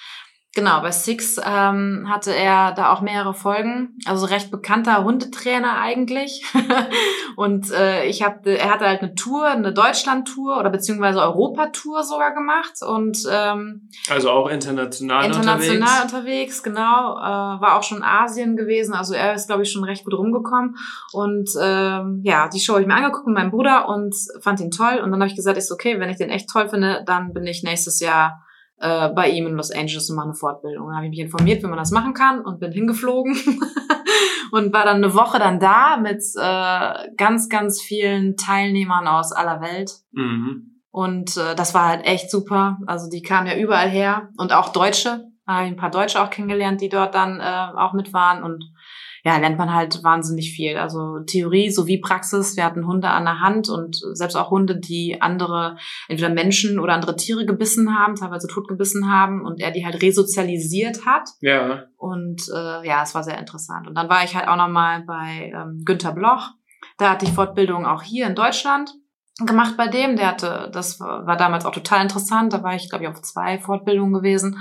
Genau, bei Six ähm, hatte er da auch mehrere Folgen. Also recht bekannter Hundetrainer eigentlich. und äh, ich hab, er hatte halt eine Tour, eine Deutschland-Tour oder beziehungsweise Europa-Tour sogar gemacht. Und ähm, also auch international, international unterwegs. unterwegs, genau. Äh, war auch schon Asien gewesen. Also er ist, glaube ich, schon recht gut rumgekommen. Und ähm, ja, die Show habe ich mir angeguckt mit meinem Bruder und fand ihn toll. Und dann habe ich gesagt, ist okay, wenn ich den echt toll finde, dann bin ich nächstes Jahr äh, bei ihm in Los Angeles und mache eine Fortbildung. Da habe ich mich informiert, wie man das machen kann und bin hingeflogen und war dann eine Woche dann da mit äh, ganz, ganz vielen Teilnehmern aus aller Welt. Mhm. Und äh, das war halt echt super. Also die kamen ja überall her und auch Deutsche. Da habe ich ein paar Deutsche auch kennengelernt, die dort dann äh, auch mit waren und ja, lernt man halt wahnsinnig viel. Also Theorie sowie Praxis. Wir hatten Hunde an der Hand und selbst auch Hunde, die andere, entweder Menschen oder andere Tiere gebissen haben, teilweise tot gebissen haben und er die halt resozialisiert hat. Ja. Und äh, ja, es war sehr interessant. Und dann war ich halt auch nochmal bei ähm, Günter Bloch. Da hatte ich Fortbildung auch hier in Deutschland gemacht bei dem. Der hatte, das war damals auch total interessant. Da war ich, glaube ich, auf zwei Fortbildungen gewesen.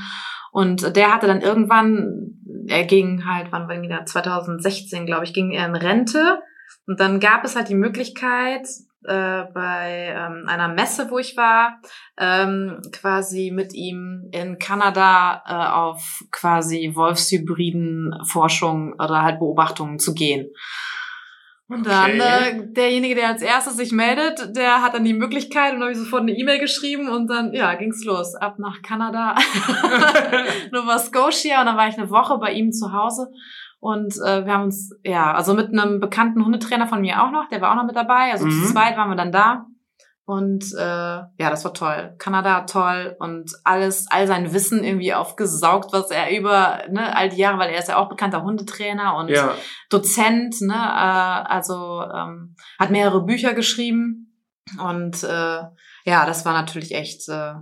Und der hatte dann irgendwann, er ging halt, wann war wieder 2016, glaube ich, ging er in Rente. Und dann gab es halt die Möglichkeit, äh, bei ähm, einer Messe, wo ich war, ähm, quasi mit ihm in Kanada äh, auf quasi Wolfshybriden Forschung oder halt Beobachtungen zu gehen. Und dann okay. äh, derjenige, der als erstes sich meldet, der hat dann die Möglichkeit und habe ich sofort eine E-Mail geschrieben und dann ja ging's los. Ab nach Kanada, Nova Scotia. Und dann war ich eine Woche bei ihm zu Hause. Und äh, wir haben uns ja also mit einem bekannten Hundetrainer von mir auch noch, der war auch noch mit dabei, also mhm. zu zweit waren wir dann da und äh, ja, das war toll. Kanada toll und alles, all sein Wissen irgendwie aufgesaugt, was er über ne, all die Jahre, weil er ist ja auch bekannter Hundetrainer und ja. Dozent, ne, äh, also ähm, hat mehrere Bücher geschrieben und äh, ja, das war natürlich echt äh,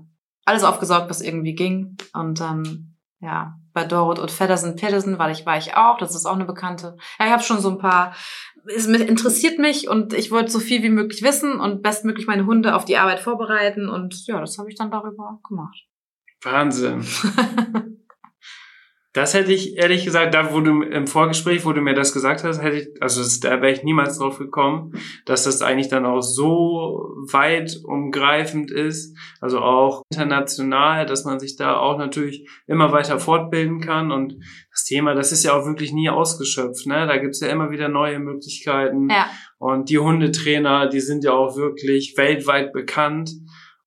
alles aufgesaugt, was irgendwie ging und dann ja, bei Dorot und Feddersen Pedersen weil ich war ich auch, das ist auch eine bekannte. Ja, ich habe schon so ein paar es interessiert mich und ich wollte so viel wie möglich wissen und bestmöglich meine Hunde auf die Arbeit vorbereiten und ja, das habe ich dann darüber gemacht. Wahnsinn. Das hätte ich ehrlich gesagt, da wo du im Vorgespräch, wo du mir das gesagt hast, hätte ich, also das, da wäre ich niemals drauf gekommen, dass das eigentlich dann auch so weit umgreifend ist, also auch international, dass man sich da auch natürlich immer weiter fortbilden kann und das Thema, das ist ja auch wirklich nie ausgeschöpft, ne? Da gibt's ja immer wieder neue Möglichkeiten ja. und die Hundetrainer, die sind ja auch wirklich weltweit bekannt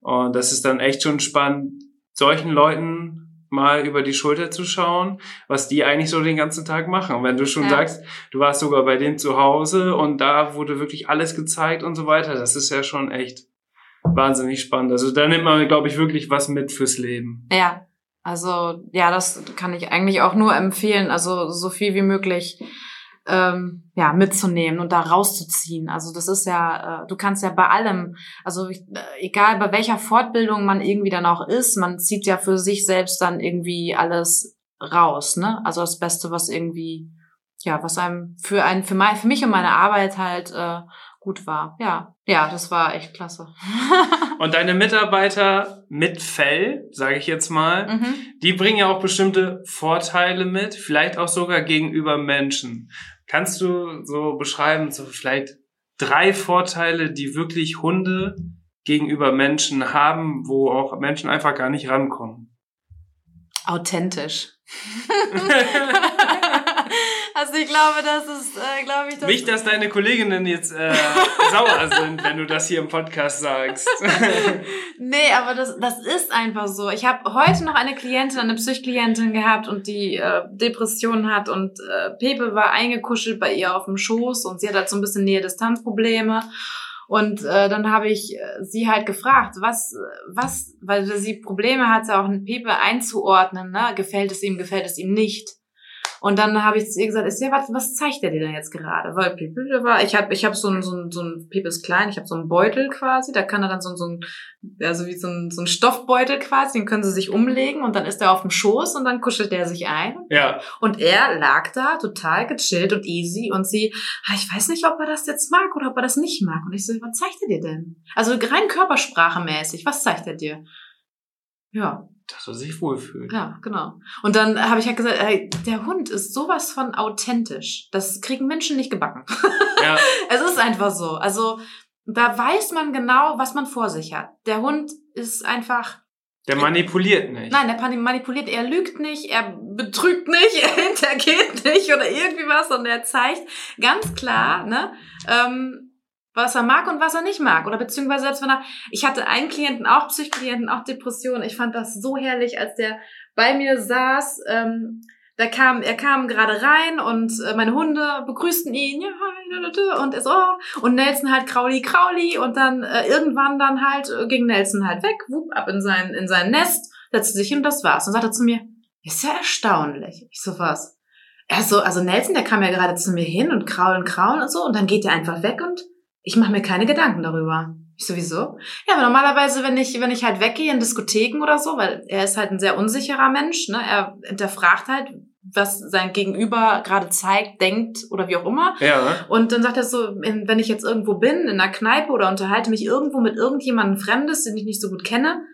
und das ist dann echt schon spannend, solchen Leuten mal über die Schulter zu schauen, was die eigentlich so den ganzen Tag machen. Und wenn du schon Ja. sagst, du warst sogar bei denen zu Hause und da wurde wirklich alles gezeigt und so weiter, das ist ja schon echt wahnsinnig spannend. Also da nimmt man, glaube ich, wirklich was mit fürs Leben. Ja, also ja, das kann ich eigentlich auch nur empfehlen, also so viel wie möglich ähm, ja mitzunehmen und da rauszuziehen. Also das ist ja, äh, du kannst ja bei allem, also ich, äh, egal bei welcher Fortbildung man irgendwie dann auch ist, man zieht ja für sich selbst dann irgendwie alles raus, ne? Also das Beste, was irgendwie ja, was einem für ein für mein, für mich und meine Arbeit halt äh, gut war. Ja, ja, das war echt klasse. Und deine Mitarbeiter mit Fell, sage ich jetzt mal, mhm. die bringen ja auch bestimmte Vorteile mit, vielleicht auch sogar gegenüber Menschen. Kannst du so beschreiben, so vielleicht drei Vorteile, die wirklich Hunde gegenüber Menschen haben, wo auch Menschen einfach gar nicht rankommen? Authentisch. also ich glaube, das ist, äh, glaube ich, das Nicht, dass deine Kolleginnen jetzt äh, sauer sind, wenn du das hier im Podcast sagst. nee, aber das, das ist einfach so. Ich habe heute noch eine Klientin, eine Psychklientin gehabt und die äh, Depressionen hat und äh, Pepe war eingekuschelt bei ihr auf dem Schoß und sie hat halt so ein bisschen Nähe-Distanz-Probleme. Und äh, dann habe ich äh, sie halt gefragt, was, was, weil sie Probleme hatte, auch einen Pepe einzuordnen, ne? Gefällt es ihm, gefällt es ihm nicht. Und dann habe ich zu ihr gesagt, ist ja, was, was zeigt der dir denn jetzt gerade? Weil der war, ich habe ich hab so ein, so ein, so ein, Pepe ist klein, ich habe so einen Beutel quasi, da kann er dann so, so ein, also wie so ein, so ein Stoffbeutel quasi, den können sie sich umlegen und dann ist er auf dem Schoß und dann kuschelt der sich ein. ja, Und er lag da total gechillt und easy und sie, ah, ich weiß nicht, ob er das jetzt mag oder ob er das nicht mag. Und ich so, was zeigt er dir denn? Also rein körpersprachemäßig, was zeigt er dir? Ja, dass er sich wohlfühlt. ja, genau. Und dann habe ich halt gesagt, ey, der Hund ist sowas von authentisch. Das kriegen Menschen nicht gebacken. Ja, es ist einfach so. Also da weiß man genau, was man vor sich hat. Der Hund ist einfach der manipuliert nicht. Nein, der manipuliert, er lügt nicht, er betrügt nicht, er hintergeht nicht oder irgendwie was und er zeigt ganz klar, ne, ähm, was er mag und was er nicht mag. Oder beziehungsweise selbst wenn er, ich hatte einen Klienten, auch Psychklienten, auch Depressionen. Ich fand das so herrlich, als der bei mir saß, ähm, da kam, er kam gerade rein und äh, meine Hunde begrüßten ihn, ja, und er so, oh, und Nelson halt Krauli, Krauli, und dann äh, irgendwann dann halt äh, ging Nelson halt weg, wupp, ab in sein, in sein Nest, setzte sich hin und das war's. Und sagte zu mir, ist ja erstaunlich. Ich so, was? Er so, also Nelson, der kam ja gerade zu mir hin und kraulen, kraulen und so, und dann geht er einfach weg und ich mache mir keine Gedanken darüber. Ich sowieso. Ja, aber normalerweise, wenn ich, wenn ich halt weggehe in Diskotheken oder so, weil er ist halt ein sehr unsicherer Mensch, ne? Er hinterfragt halt, was sein Gegenüber gerade zeigt, denkt oder wie auch immer. Ja, Und dann sagt er so, wenn ich jetzt irgendwo bin, in einer Kneipe oder unterhalte mich irgendwo mit irgendjemandem Fremdes, den ich nicht so gut kenne,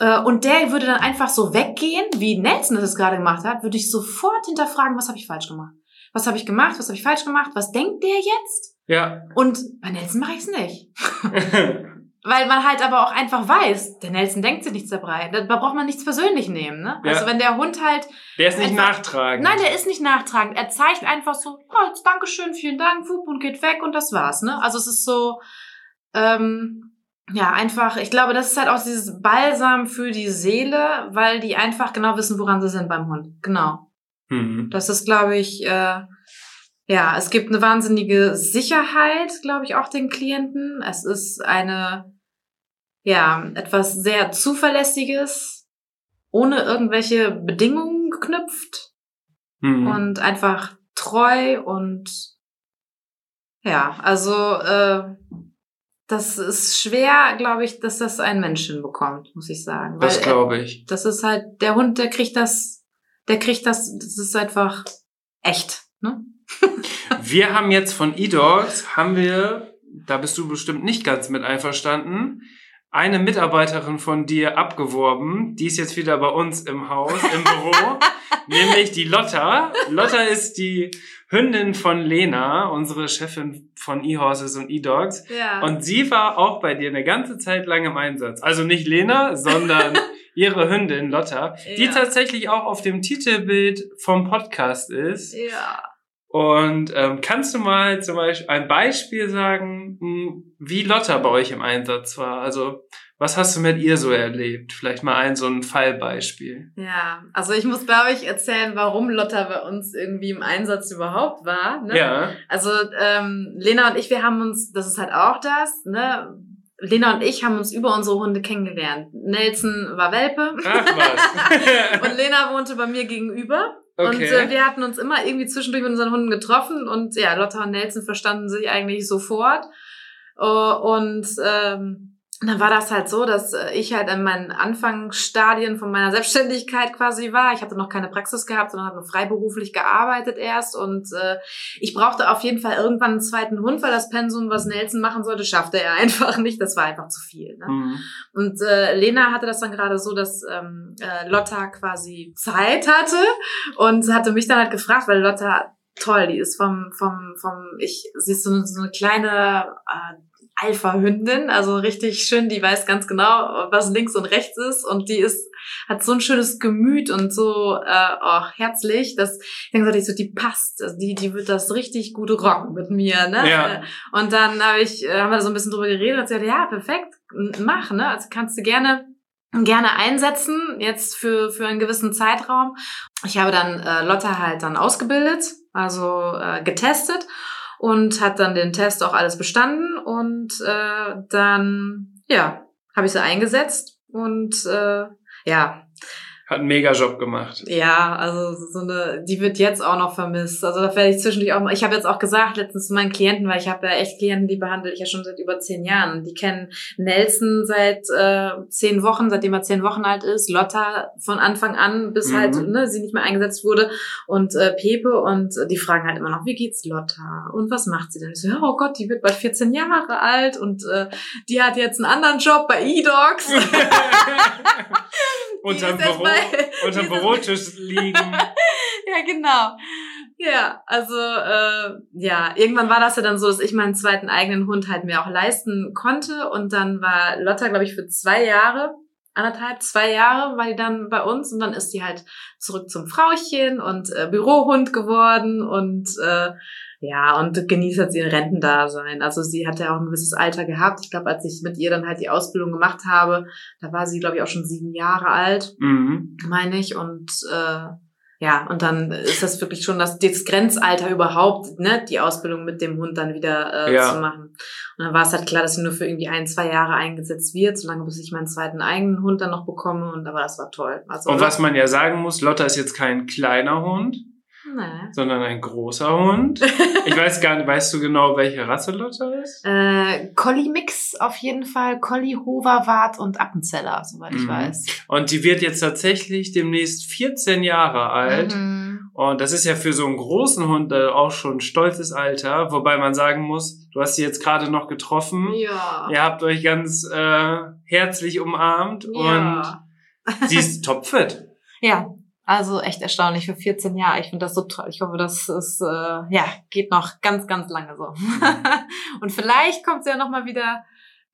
äh, und der würde dann einfach so weggehen, wie Nelson das gerade gemacht hat, würde ich sofort hinterfragen, was habe ich falsch gemacht? Was habe ich gemacht? Was habe ich falsch gemacht? Was denkt der jetzt? Ja. Und bei Nelson mache ich es nicht. Weil man halt aber auch einfach weiß, der Nelson denkt sich nichts dabei. Da braucht man nichts persönlich nehmen. Ne? Ja. Also wenn der Hund halt Der ist nicht Einfach- nachtragend. Nein, der ist nicht nachtragend. Er zeigt einfach so, oh, jetzt Dankeschön, vielen Dank, wupp, und geht weg und das war's, ne? Also es ist so, ähm, ja, einfach, ich glaube, das ist halt auch dieses Balsam für die Seele, weil die einfach genau wissen, woran sie sind beim Hund. Genau. Mhm. Das ist, glaube ich, äh, ja, es gibt eine wahnsinnige Sicherheit, glaube ich, auch den Klienten. Es ist eine, ja, etwas sehr Zuverlässiges, ohne irgendwelche Bedingungen geknüpft Mhm. und einfach treu und ja, also äh, das ist schwer, glaube ich, dass das ein Mensch hinbekommt, muss ich sagen. das äh, glaube ich. das ist halt, der Hund, der kriegt das, der kriegt das, das ist einfach echt, ne? Wir haben jetzt von eDogs, haben wir, da bist du bestimmt nicht ganz mit einverstanden, eine Mitarbeiterin von dir abgeworben. Die ist jetzt wieder bei uns im Haus, im Büro, nämlich die Lotta. Lotta ist die Hündin von Lena, unsere Chefin von eHorses und eDogs. Ja. Und sie war auch bei dir eine ganze Zeit lang im Einsatz. Also nicht Lena, sondern ihre Hündin Lotta, die Ja. tatsächlich auch auf dem Titelbild vom Podcast ist. ja. Und ähm, kannst du mal zum Beispiel ein Beispiel sagen, mh, wie Lotta bei euch im Einsatz war? Also Was hast du mit ihr so erlebt? Vielleicht mal ein so ein Fallbeispiel. Ja, also ich muss, glaube ich, erzählen, warum Lotta bei uns irgendwie im Einsatz überhaupt war. Ne? Ja. Also ähm, Lena und ich, wir haben uns, das ist halt auch das, ne? Lena und ich haben uns über unsere Hunde kennengelernt. Nelson war Welpe. Ach was. und Lena wohnte bei mir gegenüber. Okay. Und äh, wir hatten uns immer irgendwie zwischendurch mit unseren Hunden getroffen und ja, Lotta und Nelson verstanden sich eigentlich sofort. Uh, und ähm, dann war das halt so, dass äh, ich halt in meinen Anfangsstadien von meiner Selbstständigkeit quasi war. Ich hatte noch keine Praxis gehabt, sondern habe freiberuflich gearbeitet erst. Und äh, ich brauchte auf jeden Fall irgendwann einen zweiten Hund, weil das Pensum, was Nelson machen sollte, schaffte er einfach nicht. Das war einfach zu viel. Ne? Mhm. Und äh, Lena hatte das dann gerade so, dass ähm, äh, Lotta quasi Zeit hatte und hatte mich dann halt gefragt, weil Lotta toll, die ist vom, vom, vom, ich, sie ist so eine, so eine kleine äh, Alpha-Hündin, also richtig schön, die weiß ganz genau, was links und rechts ist und die ist, hat so ein schönes Gemüt und so äh, oh, herzlich, dass ich ich so, die passt, also die, die wird das richtig gut rocken mit mir, ne? Ja. Und dann habe ich, äh, haben wir so ein bisschen drüber geredet und sie hat ja, perfekt, mach, ne? Also kannst du gerne gerne einsetzen, jetzt für, für einen gewissen Zeitraum. Ich habe dann äh, Lotta halt dann ausgebildet, also äh, getestet und hat dann den Test auch alles bestanden und äh, dann, ja, habe ich sie eingesetzt und äh, ja, Hat einen Mega-Job gemacht. ja, also so eine, die wird jetzt auch noch vermisst. Also da werde ich zwischendurch auch mal, ich habe jetzt auch gesagt letztens zu meinen Klienten, weil ich habe ja echt Klienten, die behandle ich ja schon seit über zehn Jahren. Die kennen Nelson seit äh, zehn Wochen, seitdem er zehn Wochen alt ist, Lotta von Anfang an, bis Mhm. halt ne, sie nicht mehr eingesetzt wurde und äh, Pepe und äh, die fragen halt immer noch, wie geht's Lotta und was macht sie denn? Ich so, oh Gott, die wird bald 14 Jahre alt und äh, die hat jetzt einen anderen Job bei E-Dogs. Unterm Büro, unterm Bürotisch liegen. Ja, genau. Ja, also äh, ja, irgendwann war das ja dann so, dass ich meinen zweiten eigenen Hund halt mir auch leisten konnte und dann war Lotta, glaube ich, für zwei Jahre, anderthalb, zwei Jahre war die dann bei uns und dann ist die halt zurück zum Frauchen und äh, Bürohund geworden und äh, ja, und genießt jetzt ihr Rentendasein. Also sie hat ja auch ein gewisses Alter gehabt. Ich glaube, als ich mit ihr dann halt die Ausbildung gemacht habe, da war sie, glaube ich, auch schon sieben Jahre alt Mhm. meine ich. Und äh, ja, und dann ist das wirklich schon das, das Grenzalter überhaupt, ne, die Ausbildung mit dem Hund dann wieder äh, Ja. zu machen. Und dann war es halt klar, dass sie nur für irgendwie ein, zwei Jahre eingesetzt wird, solange bis ich meinen zweiten eigenen Hund dann noch bekomme. Und aber das war toll. Also, Und was man ja sagen muss, Lotta ist jetzt kein kleiner Hund, Nee. sondern ein großer Hund. Ich weiß gar nicht, weißt du genau, welche Rasse Lotta ist? Äh, Collie-Mix auf jeden Fall. Collie, Hoverwart und Appenzeller, soweit ich Mhm. weiß. Und die wird jetzt tatsächlich demnächst 14 Jahre alt. Mhm. Und das ist ja für so einen großen Hund äh, auch schon ein stolzes Alter, wobei man sagen muss, du hast sie jetzt gerade noch getroffen. Ja. Ihr habt euch ganz äh, herzlich umarmt Ja. und sie ist topfit. Ja, also echt erstaunlich für 14 Jahre. Ich finde das so toll. Ich hoffe, das ist, äh, ja, geht noch ganz, ganz lange so. Und vielleicht kommt sie ja nochmal wieder,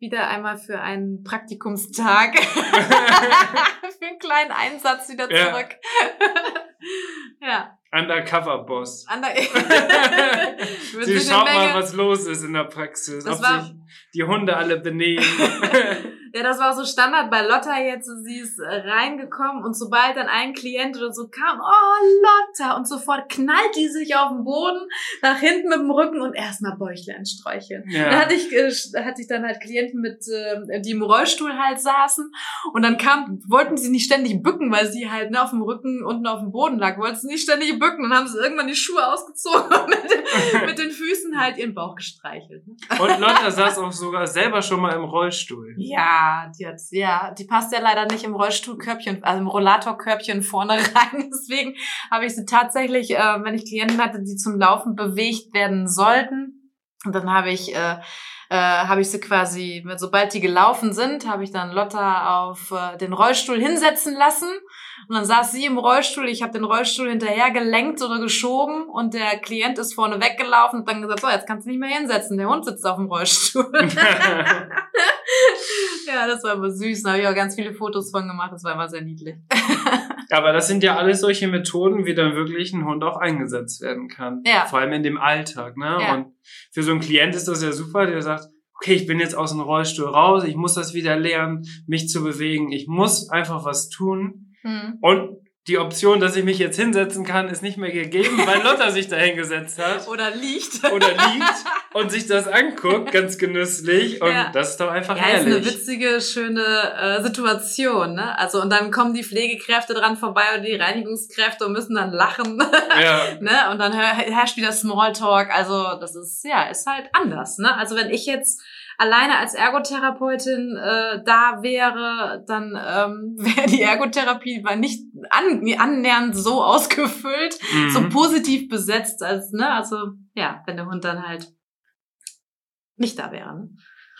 wieder einmal für einen Praktikumstag. für einen kleinen Einsatz wieder Ja. zurück. ja. Undercover-Boss. Ander Wir Sie schaut mal, was los ist in der Praxis. Das ob sich die Hunde alle benehmen. Ja, das war so Standard bei Lotta jetzt. Sie ist äh, reingekommen und sobald dann ein Klient oder so kam, oh Lotta, und sofort knallt die sich auf den Boden, nach hinten mit dem Rücken und erstmal Bäuchlein streicheln. Da ja. hatte ich, äh, hatte ich dann halt Klienten mit, äh, die im Rollstuhl halt saßen und dann kam, wollten sie nicht ständig bücken, weil sie halt ne, auf dem Rücken unten auf dem Boden lag, wollten sie nicht ständig bücken. Dann haben sie irgendwann die Schuhe ausgezogen und mit, den- mit den Füßen halt ihren Bauch gestreichelt. ne? Und Lotta saß auch sogar selber schon mal im Rollstuhl. Ja, die hat, ja, die passt ja leider nicht im Rollstuhlkörbchen, also im Rollatorkörbchen vorne rein. Deswegen habe ich sie tatsächlich, äh, wenn ich Klienten hatte, die zum Laufen bewegt werden sollten, und dann habe ich, äh, äh, habe ich sie quasi, sobald die gelaufen sind, habe ich dann Lotta auf äh, den Rollstuhl hinsetzen lassen. Und dann saß sie im Rollstuhl, ich habe den Rollstuhl hinterher gelenkt oder geschoben und der Klient ist vorne weggelaufen und dann gesagt, so, jetzt kannst du nicht mehr hinsetzen, der Hund sitzt auf dem Rollstuhl. Ja, das war immer süß. Da habe ich auch ganz viele Fotos von gemacht. Das war immer sehr niedlich. Aber das sind ja alles solche Methoden, wie dann wirklich ein Hund auch eingesetzt werden kann. Ja. Vor allem in dem Alltag. Ne? Ja. Und für so einen Klient ist das ja super, der sagt, okay, ich bin jetzt aus dem Rollstuhl raus, ich muss das wieder lernen, mich zu bewegen, ich muss einfach was tun. Mhm. Und die Option, dass ich mich jetzt hinsetzen kann, ist nicht mehr gegeben, weil Lotta sich da hingesetzt hat Oder liegt. oder liegt und sich das anguckt, ganz genüsslich. Und Ja. das ist doch einfach Ja, ist eine herrlich. witzige, schöne äh, Situation, ne? Also und dann kommen die Pflegekräfte dran vorbei oder die Reinigungskräfte und müssen dann lachen, Ja, ne? Und dann her herrscht wieder Smalltalk. Also das ist ja ist halt anders, ne? Also wenn ich jetzt alleine als Ergotherapeutin äh, da wäre, dann ähm, wäre die Ergotherapie war nicht an, annähernd so ausgefüllt, so mhm. positiv besetzt als ne? Also ja, wenn der Hund dann halt nicht da wäre. Ne?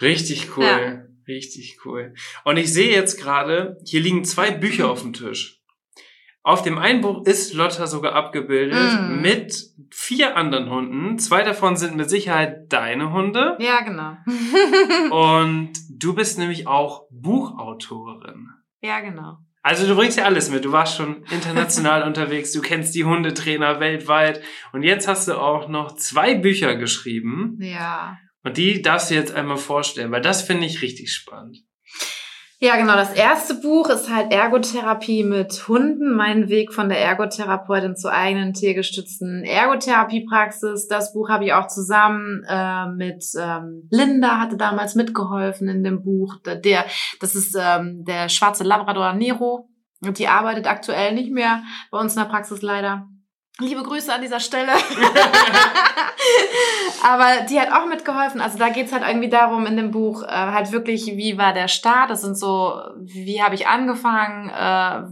richtig cool. Ja. Richtig cool. Und ich sehe jetzt gerade, hier liegen zwei Bücher auf dem Tisch. Auf dem einen Buch ist Lotta sogar abgebildet Mm. mit vier anderen Hunden. Zwei davon sind mit Sicherheit deine Hunde. Ja, genau. Und du bist nämlich auch Buchautorin. ja, genau. Also du bringst ja alles mit. Du warst schon international unterwegs, du kennst die Hundetrainer weltweit und jetzt hast du auch noch zwei Bücher geschrieben Ja. und die darfst du jetzt einmal vorstellen, weil das finde ich richtig spannend. Ja, genau. Das erste Buch ist halt Ergotherapie mit Hunden. Mein Weg von der Ergotherapeutin zur eigenen tiergestützten Ergotherapiepraxis. Das Buch habe ich auch zusammen äh, mit ähm, Linda, hatte damals mitgeholfen in dem Buch. Der, das ist ähm, der schwarze Labrador Nero. Und die arbeitet aktuell nicht mehr bei uns in der Praxis leider. Liebe Grüße an dieser Stelle. Aber die hat auch mitgeholfen. Also da geht's halt irgendwie darum in dem Buch, äh, halt wirklich, wie war der Start? Das sind so, wie habe ich angefangen? Äh,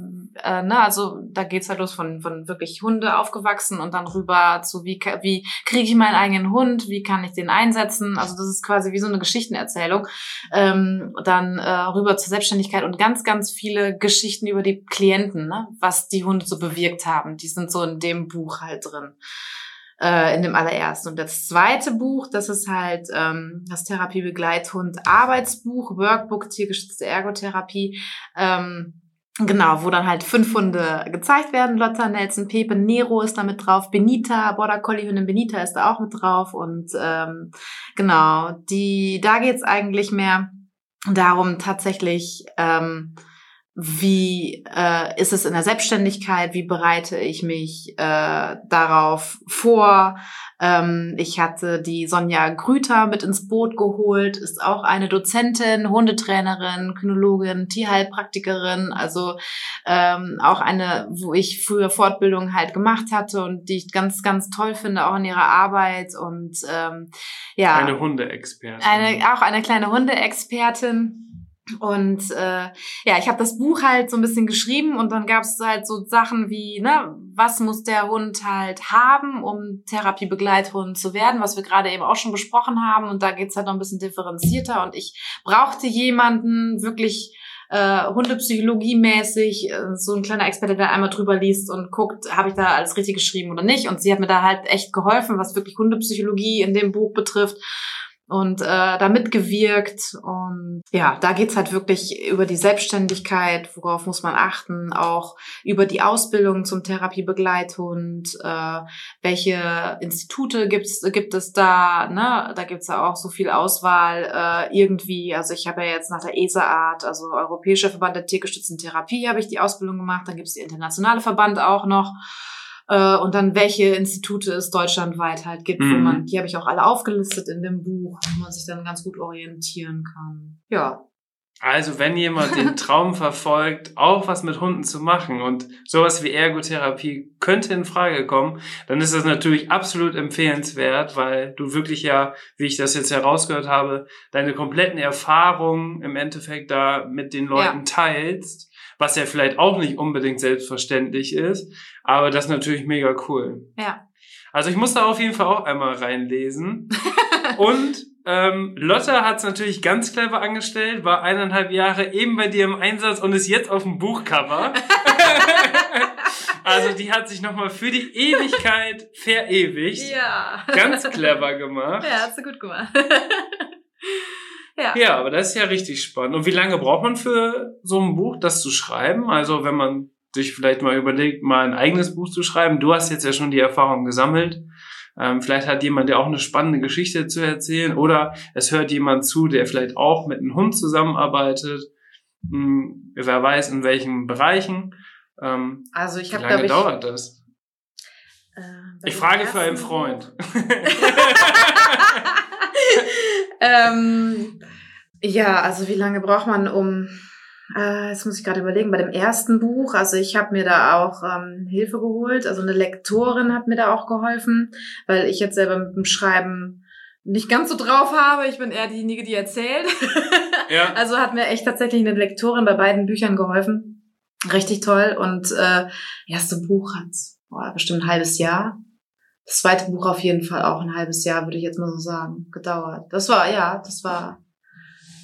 äh, ne? Also da geht's halt los von, von wirklich Hunde aufgewachsen und dann rüber zu, wie, wie kriege ich meinen eigenen Hund? Wie kann ich den einsetzen? Also das ist quasi wie so eine Geschichtenerzählung. Ähm, dann äh, rüber zur Selbstständigkeit und ganz, ganz viele Geschichten über die Klienten, ne? was die Hunde so bewirkt haben. Die sind so in dem Buch halt drin äh, in dem allerersten. Und das zweite Buch, das ist halt ähm, das Therapiebegleithund Arbeitsbuch, Workbook, tiergestützte Ergotherapie. Ähm, Genau, wo dann halt fünf Hunde gezeigt werden. Lotta, Nelson, Pepe, Nero ist da mit drauf. Benita, Border Collie Hündin Benita ist da auch mit drauf. Und ähm, genau, die, da geht's eigentlich mehr darum tatsächlich, ähm, wie äh, ist es in der Selbstständigkeit, wie bereite ich mich äh, darauf vor. Ähm, ich hatte die Sonja Grüter mit ins Boot geholt, ist auch eine Dozentin, Hundetrainerin, Kynologin, Tierheilpraktikerin, also ähm, auch eine, wo ich früher Fortbildung halt gemacht hatte und die ich ganz, ganz toll finde, auch in ihrer Arbeit und ähm, ja. Eine Hundeexpertin. Eine, auch eine kleine Hundeexpertin. Und äh, ja, ich habe das Buch halt so ein bisschen geschrieben und dann gab es halt so Sachen wie, ne, was muss der Hund halt haben, um Therapiebegleithund zu werden, was wir gerade eben auch schon besprochen haben. Und da geht's halt noch ein bisschen differenzierter. Und ich brauchte jemanden wirklich äh, Hundepsychologie-mäßig, äh, so ein kleiner Experte, der einmal drüber liest und guckt, habe ich da alles richtig geschrieben oder nicht. Und sie hat mir da halt echt geholfen, was wirklich Hundepsychologie in dem Buch betrifft und äh, da mitgewirkt. Und ja, da geht's halt wirklich über die Selbstständigkeit, worauf muss man achten, auch über die Ausbildung zum Therapiebegleithund, äh, welche Institute gibt's, gibt es da, ne? Da gibt's ja auch so viel Auswahl äh, irgendwie. Also ich habe ja jetzt nach der ESA-Art, also Europäischer Verband der tiergestützten Therapie, habe ich die Ausbildung gemacht. Dann gibt's die internationale Verband auch noch. Äh, und dann welche Institute es deutschlandweit halt gibt, wo Mhm. man, die habe ich auch alle aufgelistet in dem Buch, wo man sich dann ganz gut orientieren kann. Ja. Also wenn jemand den Traum verfolgt, auch was mit Hunden zu machen und sowas wie Ergotherapie könnte in Frage kommen, dann ist das natürlich absolut empfehlenswert, weil du wirklich ja, wie ich das jetzt herausgehört habe, deine kompletten Erfahrungen im Endeffekt da mit den Leuten teilst, was ja vielleicht auch nicht unbedingt selbstverständlich ist, aber das ist natürlich mega cool. Ja. Also ich muss da auf jeden Fall auch einmal reinlesen. Und ähm, Lotta hat es natürlich ganz clever angestellt, war eineinhalb Jahre eben bei dir im Einsatz und ist jetzt auf dem Buchcover. also die hat sich nochmal für die Ewigkeit verewigt. Ja. Ganz clever gemacht. Ja, hast du gut gemacht. Ja. Ja, aber das ist ja richtig spannend. Und wie lange braucht man für so ein Buch, das zu schreiben? Also wenn man sich vielleicht mal überlegt, mal ein eigenes Buch zu schreiben. Du hast jetzt ja schon die Erfahrung gesammelt. Ähm, vielleicht hat jemand ja auch eine spannende Geschichte zu erzählen oder es hört jemand zu, der vielleicht auch mit einem Hund zusammenarbeitet. Hm, wer weiß in welchen Bereichen. Ähm, also ich habe Wie lange ich, dauert das? Äh, Ich frage für einen Freund. ähm, ja, also wie lange braucht man, um äh, jetzt muss ich gerade überlegen, bei dem ersten Buch, also ich habe mir da auch ähm, Hilfe geholt, also eine Lektorin hat mir da auch geholfen, weil ich jetzt selber mit dem Schreiben nicht ganz so drauf habe. Ich bin eher diejenige, die erzählt. ja. Also hat mir echt tatsächlich eine Lektorin bei beiden Büchern geholfen. Richtig toll. Und äh, erste Buch hat boah, bestimmt ein halbes Jahr. Das zweite Buch auf jeden Fall auch ein halbes Jahr, würde ich jetzt mal so sagen, gedauert. Das war, ja, das war.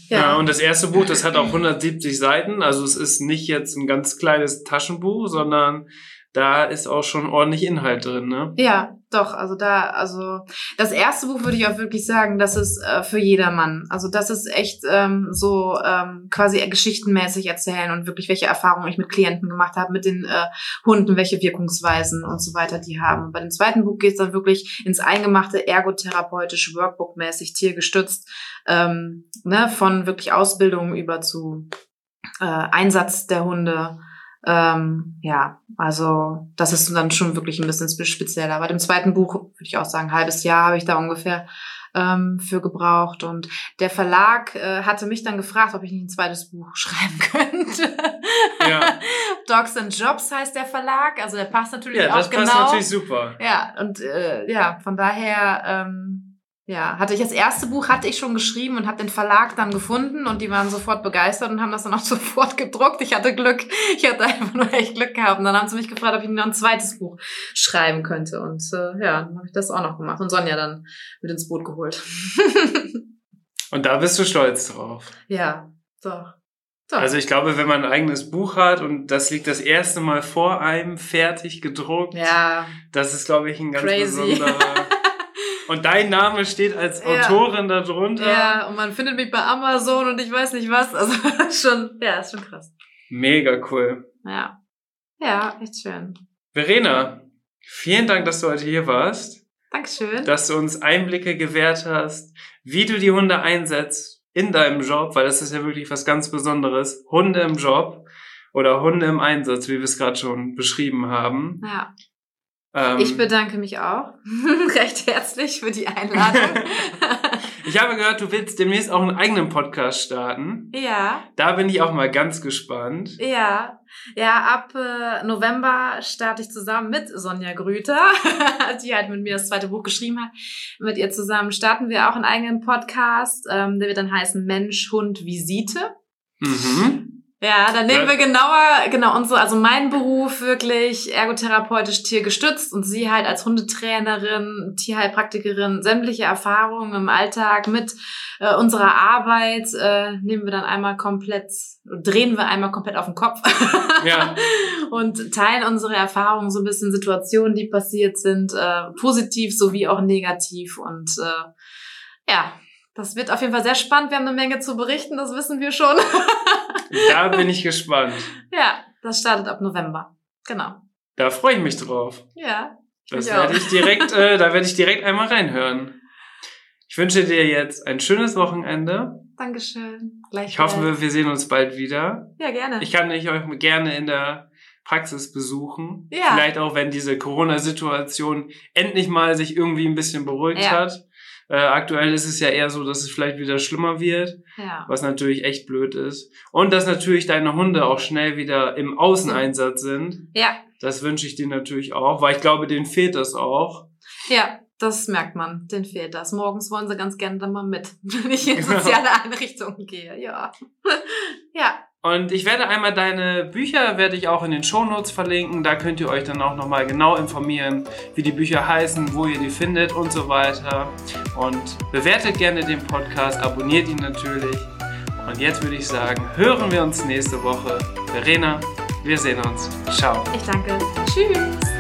Ja. Ja, und das erste Buch, das hat auch 170 Seiten. Also es ist nicht jetzt ein ganz kleines Taschenbuch, sondern da ist auch schon ordentlich Inhalt drin, ne? ja, doch. Also da, also das erste Buch würde ich auch wirklich sagen, das ist äh, für jedermann. Also das ist echt ähm, so ähm, quasi geschichtenmäßig erzählen und wirklich welche Erfahrungen ich mit Klienten gemacht habe, mit den äh, Hunden, welche Wirkungsweisen und so weiter die haben. Bei dem zweiten Buch geht es dann wirklich ins Eingemachte, ergotherapeutisch, Workbook-mäßig, tiergestützt, ähm, ne, von wirklich Ausbildung über zu äh, Einsatz der Hunde. Ähm, ja, also das ist dann schon wirklich ein bisschen spe- spezieller. Bei dem zweiten Buch würde ich auch sagen, ein halbes Jahr habe ich da ungefähr ähm, für gebraucht. Und der Verlag äh, hatte mich dann gefragt, ob ich nicht ein zweites Buch schreiben könnte. Ja. Dogs and Jobs heißt der Verlag, also der passt natürlich Ja, auch das passt genau. natürlich super. Ja, und äh, ja, von daher, ähm, ja, hatte ich das erste Buch hatte ich schon geschrieben und habe den Verlag dann gefunden und die waren sofort begeistert und haben das dann auch sofort gedruckt. Ich hatte Glück, ich hatte einfach nur echt Glück gehabt. Und dann haben sie mich gefragt, ob ich noch ein zweites Buch schreiben könnte. Und äh, ja, dann habe ich das auch noch gemacht und Sonja dann mit ins Boot geholt. Und da bist du stolz drauf. ja, doch. doch. Also ich glaube, wenn man ein eigenes Buch hat und das liegt das erste Mal vor einem fertig gedruckt, ja, das ist, glaube ich, ein ganz Crazy. besonderer. Und dein Name steht als Ja. Autorin darunter. ja, und man findet mich bei Amazon und ich weiß nicht was. Also schon, ja, ist schon krass. Mega cool. Ja. Ja, echt schön. Verena, vielen Dank, dass du heute hier warst, Dankeschön. dass du uns Einblicke gewährt hast, wie du die Hunde einsetzt in deinem Job, weil das ist ja wirklich was ganz Besonderes. Hunde im Job oder Hunde im Einsatz, wie wir es gerade schon beschrieben haben. ja. Ähm, Ich bedanke mich auch recht herzlich für die Einladung. ich habe gehört, du willst demnächst auch einen eigenen Podcast starten. ja, Da bin ich auch mal ganz gespannt. ja. Ja, ab äh, November starte ich zusammen mit Sonja Grüter, die halt mit mir das zweite Buch geschrieben hat. Mit ihr zusammen starten wir auch einen eigenen Podcast, ähm, der wird dann heißen Mensch, Hund, Visite. Mhm. Ja, dann nehmen wir genauer, genau, unsere, also mein Beruf wirklich ergotherapeutisch tiergestützt und sie halt als Hundetrainerin, Tierheilpraktikerin, sämtliche Erfahrungen im Alltag mit äh, unserer Arbeit äh, nehmen wir dann einmal komplett, drehen wir einmal komplett auf den Kopf Ja. und teilen unsere Erfahrungen, so ein bisschen Situationen, die passiert sind, äh, positiv sowie auch negativ und äh, ja, das wird auf jeden Fall sehr spannend. Wir haben eine Menge zu berichten, das wissen wir schon. Da bin ich gespannt. Ja, das startet ab November. Genau. Da freue ich mich drauf. Ja. Das werde ich direkt, äh, da werde ich direkt einmal reinhören. Ich wünsche dir jetzt ein schönes Wochenende. Dankeschön. Gleich Ich hoffe, wir, wir sehen uns bald wieder. Ja, gerne. Ich kann dich euch gerne in der Praxis besuchen. Ja. Vielleicht auch, wenn diese Corona-Situation endlich mal sich irgendwie ein bisschen beruhigt Ja. hat. Äh, aktuell ist es ja eher so, dass es vielleicht wieder schlimmer wird, ja. was natürlich echt blöd ist. Und dass natürlich deine Hunde auch schnell wieder im Außeneinsatz sind. Ja. Das wünsche ich dir natürlich auch, weil ich glaube, denen fehlt das auch. Ja, das merkt man. Den fehlt das. Morgens wollen sie ganz gerne dann mal mit, wenn ich in soziale Einrichtungen gehe. Ja. ja. Und ich werde einmal deine Bücher, werde ich auch in den Shownotes verlinken. Da könnt ihr euch dann auch nochmal genau informieren, wie die Bücher heißen, wo ihr die findet und so weiter. Und bewertet gerne den Podcast, abonniert ihn natürlich. Und jetzt würde ich sagen, hören wir uns nächste Woche. Verena, wir sehen uns. Ciao. Ich danke. Tschüss.